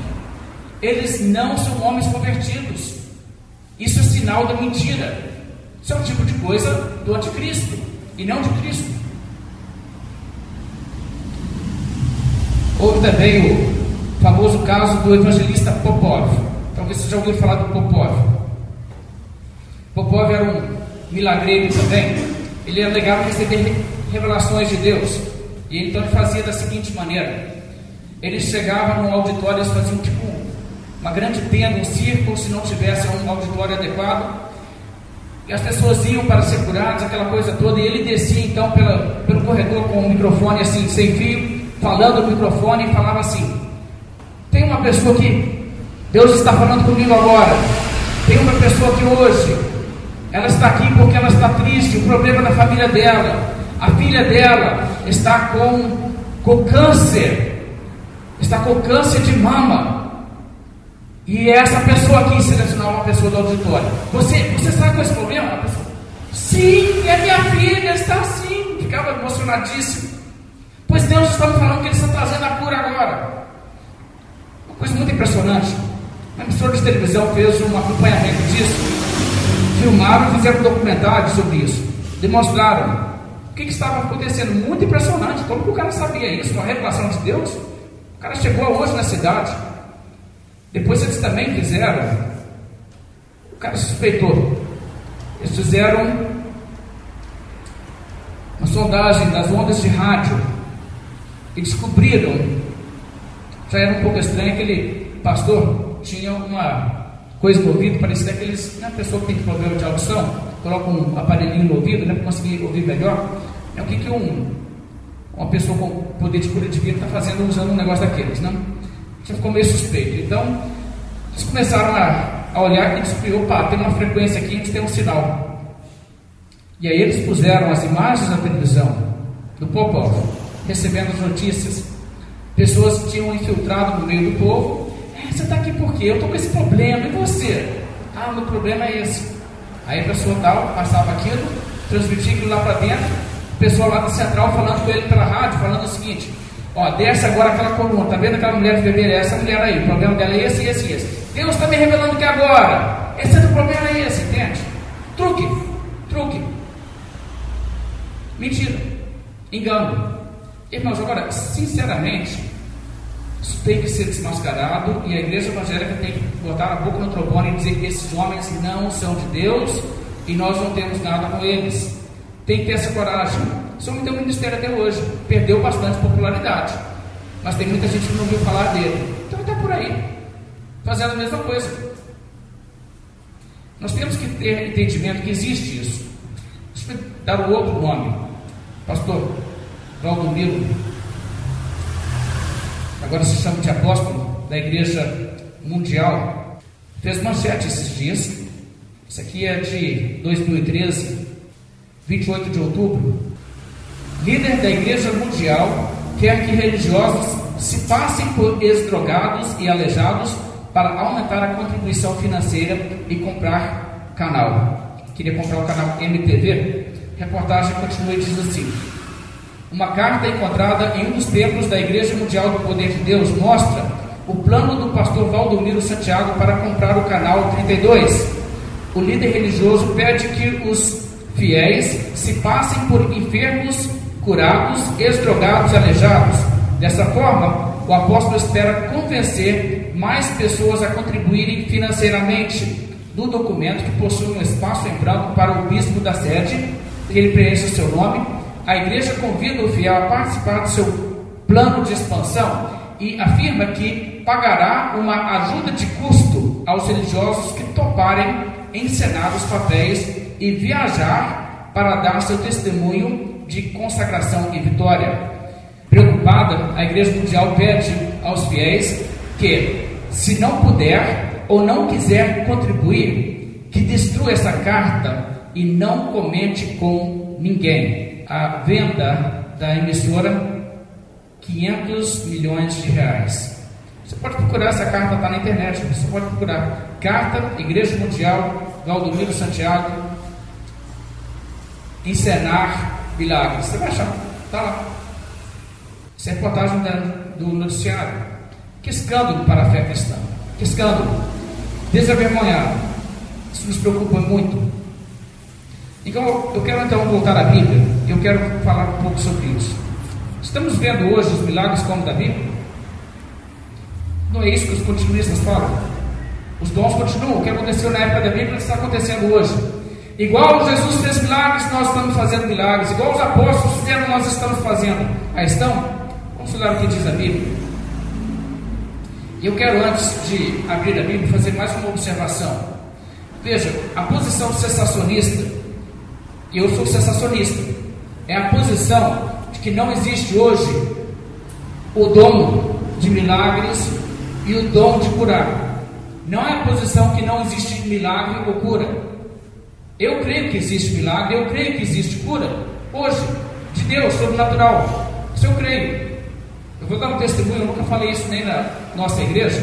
eles não são homens convertidos. Isso é sinal da mentira. Isso é um tipo de coisa do anticristo e não de Cristo. Houve também o famoso caso do evangelista Popov. Talvez você já ouviu falar do Popov. Popov era um milagreiro também. Ele alegava receber revelações de Deus. E então ele fazia da seguinte maneira: ele chegava num auditório, eles faziam tipo uma grande tenda, um círculo, se não tivesse um auditório adequado. E as pessoas iam para ser curadas, aquela coisa toda, e ele descia então pela, pelo corredor com o microfone assim, sem fio, falando no microfone e falava assim: Tem uma pessoa que Deus está falando comigo agora. Tem uma pessoa que hoje ela está aqui porque ela está triste, o problema da família dela. A filha dela está com, com câncer, está com câncer de mama. E essa pessoa aqui selecionar uma pessoa do auditório. Você, você sabe qual é esse problema? A pessoa, Sim, é minha filha, está assim. Ficava emocionadíssimo. Pois Deus está me falando que Ele está trazendo a cura agora. Uma coisa muito impressionante. Uma emissora de televisão fez um acompanhamento disso. Filmaram fizeram um documentário sobre isso. Demonstraram o que, que estava acontecendo. Muito impressionante. Como que o cara sabia isso? Uma revelação de Deus? O cara chegou hoje na cidade depois eles também fizeram, o cara suspeitou, eles fizeram uma sondagem das ondas de rádio e descobriram, já era um pouco estranho, aquele pastor tinha uma coisa no ouvido, parecia aqueles, uma pessoa que tem problema de audição, coloca um aparelhinho no ouvido né, para conseguir ouvir melhor. É o que, que um, uma pessoa com poder de cura divina está fazendo usando um negócio daqueles, não? já ficou meio suspeito. Então, eles começaram a, a olhar e descobriu, opa, tem uma frequência aqui, a gente tem um sinal. E aí eles puseram as imagens na televisão do povo, recebendo as notícias. Pessoas tinham infiltrado no meio do povo. É, você está aqui por quê? Eu estou com esse problema. E você? Ah, meu problema é esse. Aí a pessoa tal passava aquilo, transmitia aquilo lá para dentro. O pessoal lá da central falando com ele pela rádio, falando o seguinte: Ó, desce agora aquela coluna, tá vendo aquela mulher de beber? Essa mulher aí, o problema dela é esse, esse, esse. Deus está me revelando que agora, esse é o problema é esse, entende? Truque, truque. Mentira, engano. Irmãos, agora, sinceramente, isso tem que ser desmascarado e a igreja evangélica tem que botar a boca no trombone e dizer que esses homens não são de Deus e nós não temos nada com eles. Tem que ter essa coragem. Só me deu um ministério até hoje. Perdeu bastante popularidade. Mas tem muita gente que não ouviu falar dele. Então está por aí. Fazendo a mesma coisa. Nós temos que ter entendimento que existe isso. Deixa eu dar um outro nome. Pastor Valdomiro. Agora se chama de apóstolo da Igreja Mundial. Fez manchete esses dias. Isso aqui é de 2013. 28 de outubro, líder da Igreja Mundial quer que religiosos se passem por ex-drogados e aleijados para aumentar a contribuição financeira e comprar canal. Queria comprar o canal MTV? Reportagem continua e diz assim: Uma carta encontrada em um dos templos da Igreja Mundial do Poder de Deus mostra o plano do pastor Valdomiro Santiago para comprar o canal 32. O líder religioso pede que os fiéis se passem por enfermos, curados, ex-drogados aleijados. Dessa forma, o apóstolo espera convencer mais pessoas a contribuírem financeiramente. Do documento, que possui um espaço em branco para o bispo da sede, que ele preenche o seu nome, a igreja convida o fiel a participar do seu plano de expansão e afirma que pagará uma ajuda de custo aos religiosos que toparem encenar os papéis e viajar para dar seu testemunho de consagração e vitória. Preocupada, a Igreja Mundial pede aos fiéis que, se não puder ou não quiser contribuir, que destrua essa carta e não comente com ninguém. A venda da emissora 500 milhões de reais. Você pode procurar, essa carta está na internet, você pode procurar Carta Igreja Mundial Valdomiro Santiago Encenar Milagres. Você vai achar, está lá. Isso é reportagem do noticiário. Que escândalo para a fé cristã. Que escândalo. Desavergonhado. Isso nos preocupa muito. Então, eu quero então voltar à Bíblia. Eu quero falar um pouco sobre isso. Estamos vendo hoje os milagres como da Bíblia? Não é isso que os continuistas falam? Os dons continuam. O que aconteceu na época da Bíblia está acontecendo hoje. Igual Jesus fez milagres, nós estamos fazendo milagres. Igual os apóstolos fizeram, nós estamos fazendo. Aí estão? Vamos olhar o que diz a Bíblia. E eu quero, antes de abrir a Bíblia, fazer mais uma observação. Veja, a posição cessacionista, e eu sou cessacionista, é a posição de que não existe hoje o dom de milagres e o dom de curar. Não é a posição que não existe milagre ou cura. Eu creio que existe milagre, eu creio que existe cura, hoje, de Deus, sobrenatural. Isso eu creio. Eu vou dar um testemunho, eu nunca falei isso nem na nossa igreja.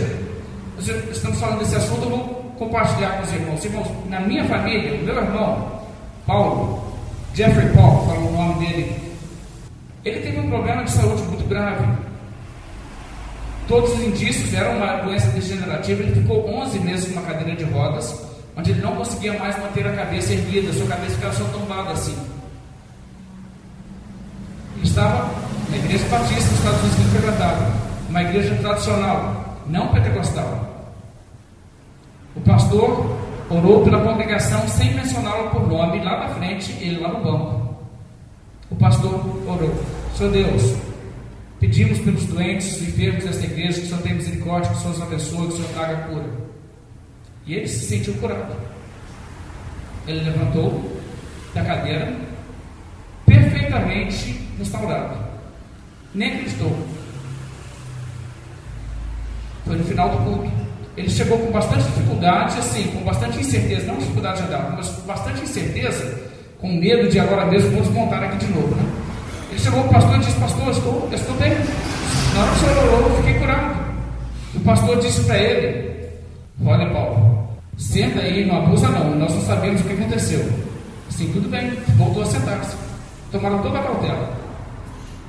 Mas estamos falando desse assunto, eu vou compartilhar com os irmãos. Irmãos, na minha família, o meu irmão, Paulo, Jeffrey Paul, fala o nome dele, ele teve um problema de saúde muito grave. Todos os indícios eram uma doença degenerativa. Ele ficou 11 meses numa cadeira de rodas, onde ele não conseguia mais manter a cabeça erguida, sua cabeça ficava só tombada assim. Ele estava na igreja batista dos Estados Unidos que frequentava, uma igreja tradicional, não pentecostal. O pastor orou pela congregação sem mencioná-lo por nome, lá na frente, ele lá no banco. O pastor orou: Senhor Deus, pedimos pelos doentes e enfermos desta igreja que o Senhor tenha misericórdia, que o Senhor os abençoe, que o Senhor traga cura. E ele se sentiu curado. Ele levantou da cadeira, perfeitamente restaurado. Nem acreditou. Foi no final do culto. Ele chegou com bastante dificuldade, assim, com bastante incerteza, não dificuldade de andar, mas com bastante incerteza, com medo de agora mesmo vou desmontar aqui de novo, né? Ele chegou para o pastor e disse, pastor, estou, estou bem. Na hora que o senhor orou, eu fiquei curado. O pastor disse para ele, olha Paulo, senta aí, não abusa não, nós não sabemos o que aconteceu. Assim, tudo bem, voltou a sentar-se. Tomaram toda a cautela.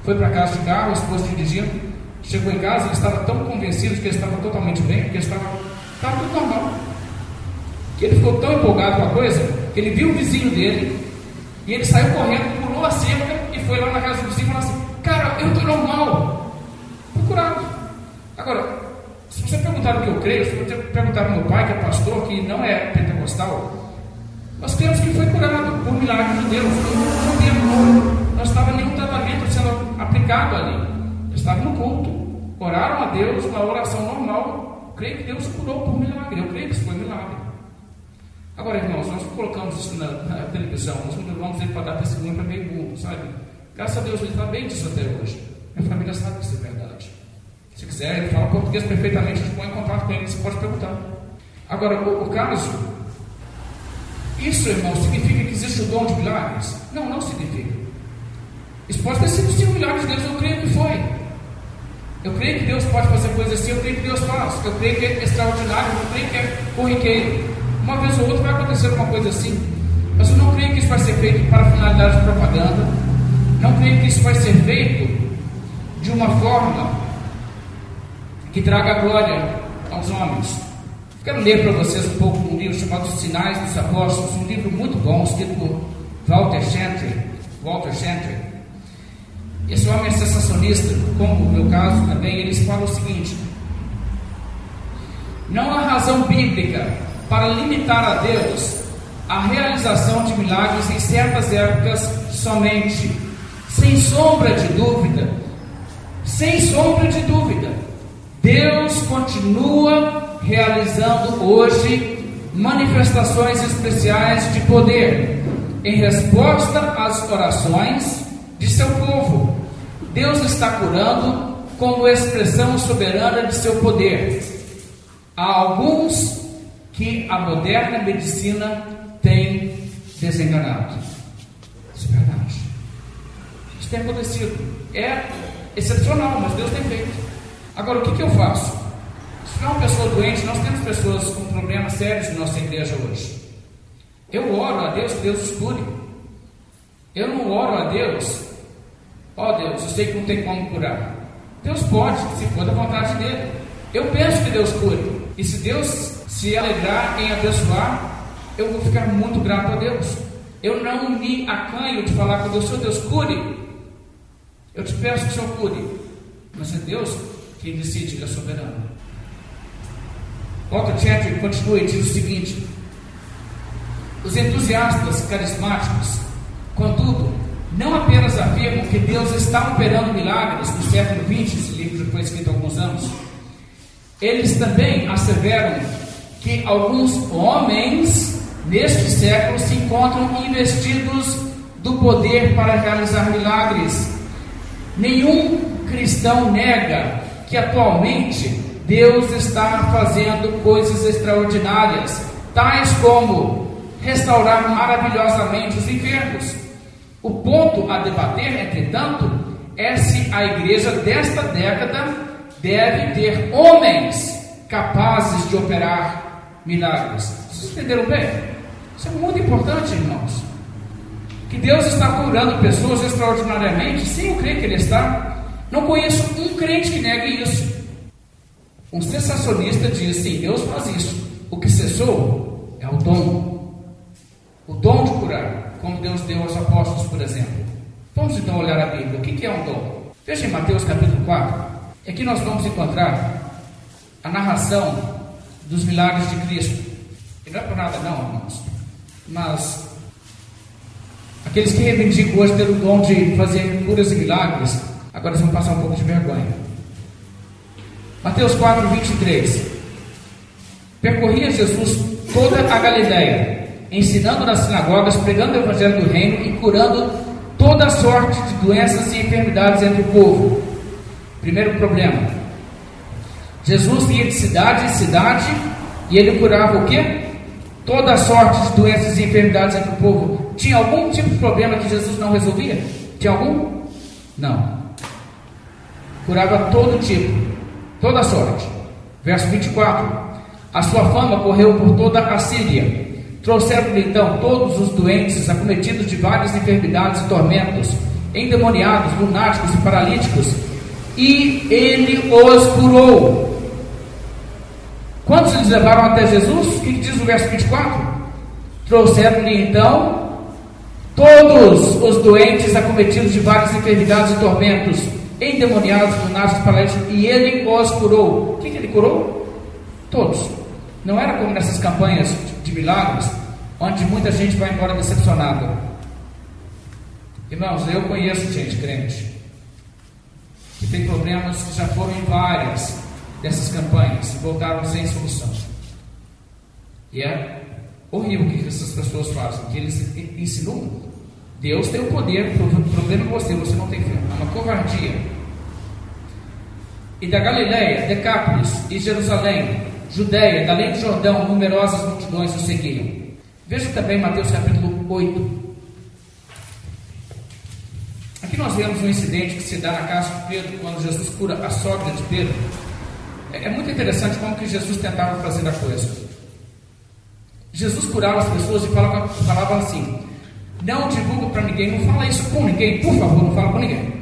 Foi para casa de carro, a esposa dirigindo. Chegou em casa, ele estava tão convencido que ele estava totalmente bem, que ele estava, estava tudo normal. Que ele ficou tão empolgado com a coisa, que ele viu o vizinho dele, e ele saiu correndo, pulou a cerca e foi lá na casa do vizinho e falou assim: Cara, eu estou normal. Fui curado. Agora, se você perguntar o que eu creio, se você perguntar para meu pai, que é pastor, que não é pentecostal, nós cremos que foi curado por milagre de Deus. Não tempo, não estava nenhum tratamento sendo aplicado ali. Estava no culto, oraram a Deus, uma oração normal. Creio que Deus curou por milagre. Eu creio que isso foi milagre. Agora, irmãos, nós colocamos isso na, na televisão, nós não levamos ele para dar testemunho para meio mundo, sabe? Graças a Deus ele está bem disso até hoje. Minha família sabe que isso é verdade. Se quiser, ele fala português perfeitamente, a gente põe em contato com ele, você pode perguntar. Agora, o, o caso, isso, irmão, significa que existe o dom de milagres? Não, não significa. Isso pode ter sido sim um milagre de Deus, eu creio que foi. Eu creio que Deus pode fazer coisas assim, eu creio que Deus faz. Eu creio que é extraordinário, eu creio que é corriqueiro. Uma vez ou outra vai acontecer uma coisa assim. Mas eu não creio que isso vai ser feito para finalidade de propaganda. Não creio que isso vai ser feito de uma forma que traga glória aos homens. Quero ler para vocês um pouco um livro chamado Sinais dos Apóstolos, um livro muito bom, escrito por Walter Gentry. Walter Gentry. Esse homem é sensacionista, como no meu caso também, eles falam o seguinte: não há razão bíblica para limitar a Deus a realização de milagres em certas épocas somente, sem sombra de dúvida, sem sombra de dúvida, Deus continua realizando hoje manifestações especiais de poder em resposta às orações de seu povo. Deus está curando como expressão soberana de seu poder. Há alguns que a moderna medicina tem desenganado. Isso é verdade. Isso tem acontecido. É excepcional, mas Deus tem feito. Agora, o que, que eu faço? Se tiver uma pessoa doente, nós temos pessoas com problemas sérios na nossa igreja hoje. Eu oro a Deus que Deus os cure. Eu não oro a Deus, ó oh, Deus, eu sei que não tem como curar. Deus pode, se for da vontade dele. Eu penso que Deus cure. E se Deus se alegrar em abençoar, eu vou ficar muito grato a Deus. Eu não me acanho de falar com Deus, Senhor Deus, cure. Eu te peço que o Senhor cure. Mas é Deus quem decide, Ele é soberano. Otto Chatterton continua e diz o seguinte: os entusiastas carismáticos, contudo, não apenas afirmam que Deus está operando milagres no século XX, esse livro já foi escrito há alguns anos, eles também asseveram que alguns homens neste século se encontram investidos do poder para realizar milagres. Nenhum cristão nega que atualmente Deus está fazendo coisas extraordinárias, tais como restaurar maravilhosamente os enfermos. O ponto a debater, entretanto, é se a igreja desta década deve ter homens capazes de operar milagres. Vocês entenderam bem? Isso é muito importante, irmãos. Que Deus está curando pessoas extraordinariamente, sim, eu creio que Ele está. Não conheço um crente que negue isso. Um sensacionista diz sim, Deus faz isso. O que cessou é o dom. O dom de curar, como Deus deu aos apóstolos, por exemplo. Vamos então olhar a Bíblia. O que é um dom? Veja em Mateus capítulo 4. Aqui nós vamos encontrar a narração dos milagres de Cristo. E não é por nada, não, irmãos. Mas aqueles que reivindicam hoje ter o dom de fazer curas e milagres, agora vão passar um pouco de vergonha. Mateus 4, 23. Percorria Jesus toda a Galiléia, ensinando nas sinagogas, pregando o evangelho do reino e curando toda sorte de doenças e enfermidades entre o povo. Primeiro problema. Jesus ia de cidade em cidade e ele curava o quê? Toda sorte de doenças e enfermidades entre o povo. Tinha algum tipo de problema que Jesus não resolvia? Tinha algum? Não. Curava todo tipo, toda sorte. Verso 24. A sua fama correu por toda a Síria. Trouxeram-lhe então todos os doentes, acometidos de várias enfermidades e tormentos, endemoniados, lunáticos e paralíticos, e ele os curou. Quantos eles levaram até Jesus? O que diz o verso 24? Trouxeram-lhe então todos os doentes acometidos de várias enfermidades e tormentos, endemoniados, lunáticos, paralíticos, e ele os curou. O que, que ele curou? Todos. Não era como nessas campanhas milagres, onde muita gente vai embora decepcionada. Irmãos, eu conheço gente crente que tem problemas que já foram em várias dessas campanhas e voltaram sem solução. E é horrível o que essas pessoas fazem, que eles ensinam. Deus tem o poder, o problema é você, você não tem fé. É uma covardia. E da Galiléia, Decápolis e Jerusalém, Judéia, da além do Jordão, numerosas multidões o seguiam. Veja também Mateus capítulo 8, Aqui nós vemos um incidente que se dá na casa de Pedro, quando Jesus cura a sogra de Pedro. É, é muito interessante como que Jesus tentava fazer a coisa. Jesus curava as pessoas e falava, falava assim: Não divulga para ninguém, não fala isso com ninguém, por favor, não fala com ninguém.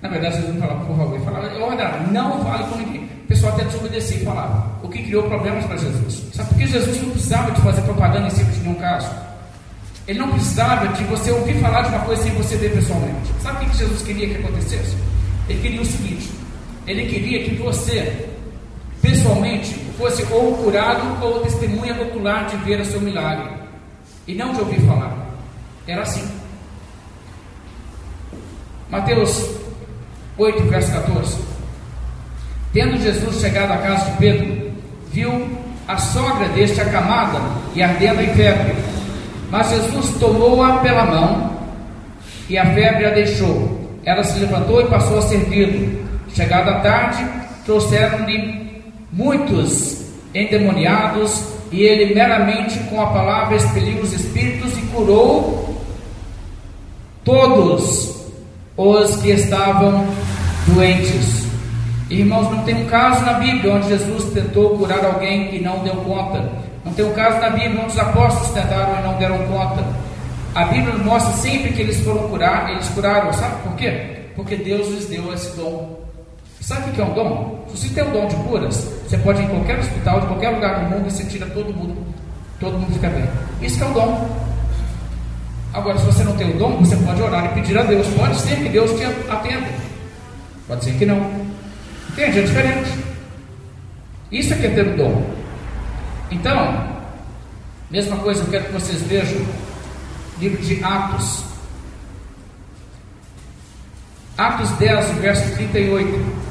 Na verdade, Jesus não falava por favor, ele falava: Olha, não fale com ninguém. Pessoal até desobedecia e falava, o que criou problemas para Jesus. Sabe por que Jesus não precisava de fazer propaganda em cima de nenhum caso? Ele não precisava de você ouvir falar de uma coisa sem você ver pessoalmente. Sabe o que Jesus queria que acontecesse? Ele queria o seguinte: ele queria que você, pessoalmente, fosse ou curado ou testemunha ocular de ver o seu milagre, e não de ouvir falar. Era assim. Mateus 8, verso 14. Tendo Jesus chegado à casa de Pedro, viu a sogra deste acamada e ardendo em febre. Mas Jesus tomou-a pela mão e a febre a deixou. Ela se levantou e passou a servir. Chegada a tarde, trouxeram-lhe muitos endemoniados e ele meramente com a palavra expeliu os espíritos e curou todos os que estavam doentes. Irmãos, não tem um caso na Bíblia onde Jesus tentou curar alguém e não deu conta. Não tem um caso na Bíblia onde os apóstolos tentaram e não deram conta. A Bíblia mostra sempre que eles foram curar, eles curaram. Sabe por quê? Porque Deus lhes deu esse dom. Sabe o que é um dom? Se você tem um dom de curas, você pode ir em qualquer hospital, de qualquer lugar do mundo e você tira todo mundo, todo mundo fica bem. Isso é o dom. Agora, se você não tem o dom, você pode orar e pedir a Deus. Pode ser que Deus te atenda. Pode ser que não. Entende? É diferente. Isso é que é ter o dom. Então, mesma coisa, eu quero que vocês vejam livro de Atos. Atos 10, verso 38.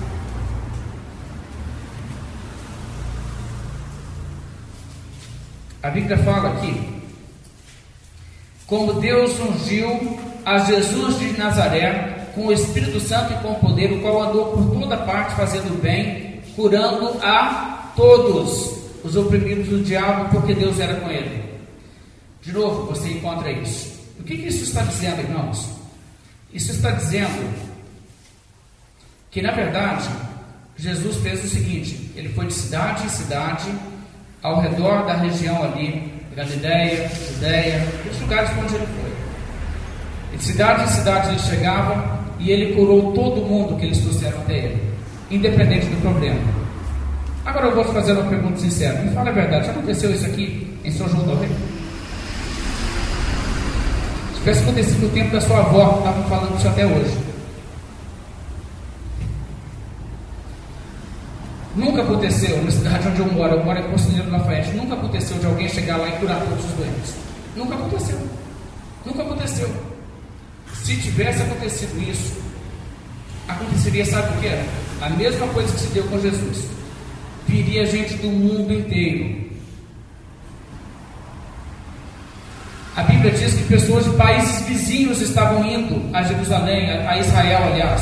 A Bíblia fala aqui: como Deus ungiu a Jesus de Nazaré com o Espírito Santo e com poder, o qual andou por toda parte fazendo bem, curando a todos os oprimidos do diabo, porque Deus era com ele. De novo, você encontra isso. O que, que isso está dizendo, irmãos? Isso está dizendo que, na verdade, Jesus fez o seguinte: ele foi de cidade em cidade, ao redor da região ali, Galileia, Judéia, os lugares onde ele foi. De cidade em cidade ele chegava e ele curou todo mundo que eles trouxeram até ele, independente do problema. Agora eu vou fazer uma pergunta sincera. Me fala a verdade, já aconteceu isso aqui em São João do Rei? Se tivesse acontecido no tempo da sua avó, estavam falando isso até hoje. Nunca aconteceu, na cidade onde eu moro, eu moro em Conselheiro Lafayette, nunca aconteceu de alguém chegar lá e curar todos os doentes. Nunca aconteceu. Nunca aconteceu. Se tivesse acontecido isso, aconteceria, sabe o que? A mesma coisa que se deu com Jesus. Viria gente do mundo inteiro. A Bíblia diz que pessoas de países vizinhos estavam indo a Jerusalém, a Israel, aliás,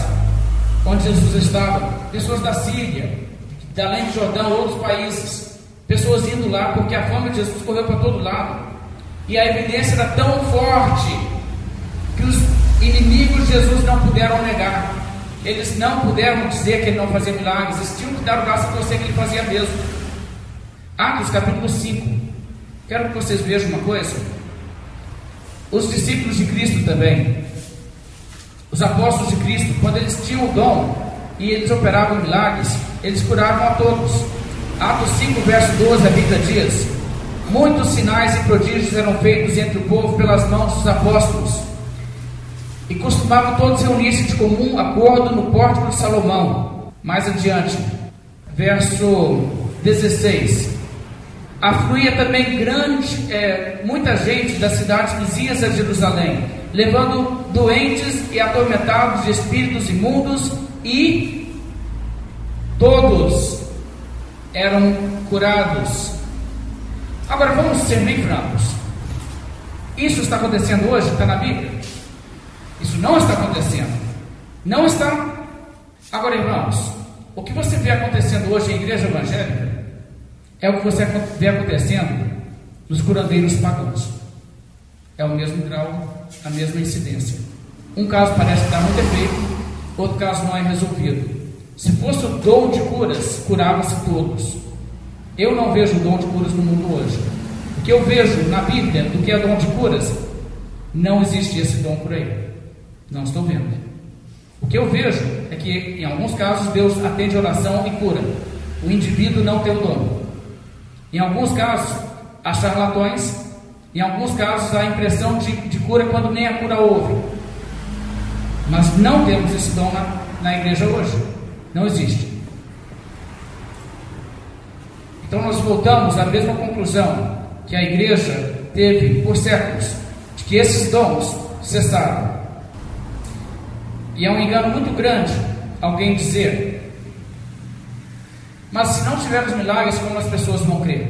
onde Jesus estava. Pessoas da Síria, da além de Jordão, outros países. Pessoas indo lá porque a fama de Jesus correu para todo lado. E a evidência era tão forte inimigos Jesus não puderam negar. Eles não puderam dizer que ele não fazia milagres. Eles tinham que dar o braço a torcer que ele fazia mesmo. Atos capítulo 5. Quero que vocês vejam uma coisa. Os discípulos de Cristo também, os apóstolos de Cristo, quando eles tinham o dom e eles operavam milagres, eles curavam a todos. Atos 5, verso 12, a Bíblia diz: Muitos sinais e prodígios eram feitos entre o povo pelas mãos dos apóstolos. E costumavam todos reunir-se de comum acordo no pórtico de Salomão. Mais adiante, verso 16. Afluía também grande, é, muita gente das cidades vizinhas a Jerusalém, levando doentes e atormentados de espíritos imundos e todos eram curados. Agora vamos ser bem francos. Isso está acontecendo hoje? Está na Bíblia? Isso não está acontecendo. Não está. Agora, irmãos, o que você vê acontecendo hoje em igreja evangélica é o que você vê acontecendo nos curandeiros pagãos. É o mesmo grau, a mesma incidência. Um caso parece dar muito efeito, outro caso não é resolvido. Se fosse o dom de curas, curava-se todos. Eu não vejo o dom de curas no mundo hoje. O que eu vejo na Bíblia do que é dom de curas, não existe esse dom por aí. Não estou vendo. O que eu vejo é que, em alguns casos, Deus atende a oração e cura. O indivíduo não tem o dom. Em alguns casos, há charlatões. Em alguns casos, há impressão de, de cura quando nem a cura houve. Mas não temos esse dom na, na igreja hoje. Não existe. Então nós voltamos à mesma conclusão que a igreja teve por séculos, de que esses dons cessaram. E é um engano muito grande alguém dizer, mas se não tivermos milagres, como as pessoas vão crer?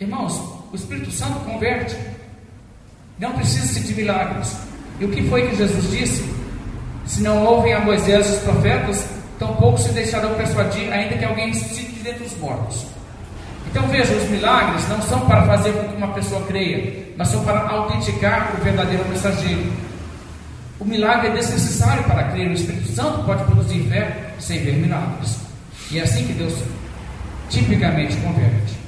Irmãos, o Espírito Santo converte. Não precisa-se de milagres. E o que foi que Jesus disse? Se não ouvem a Moisés e os profetas, tampouco se deixarão persuadir, ainda que alguém cite dentre os mortos. Então veja, os milagres não são para fazer com que uma pessoa creia, mas são para autenticar o verdadeiro mensageiro. O milagre é desnecessário para crer. O Espírito Santo pode produzir fé sem ver milagres. E é assim que Deus tipicamente converte.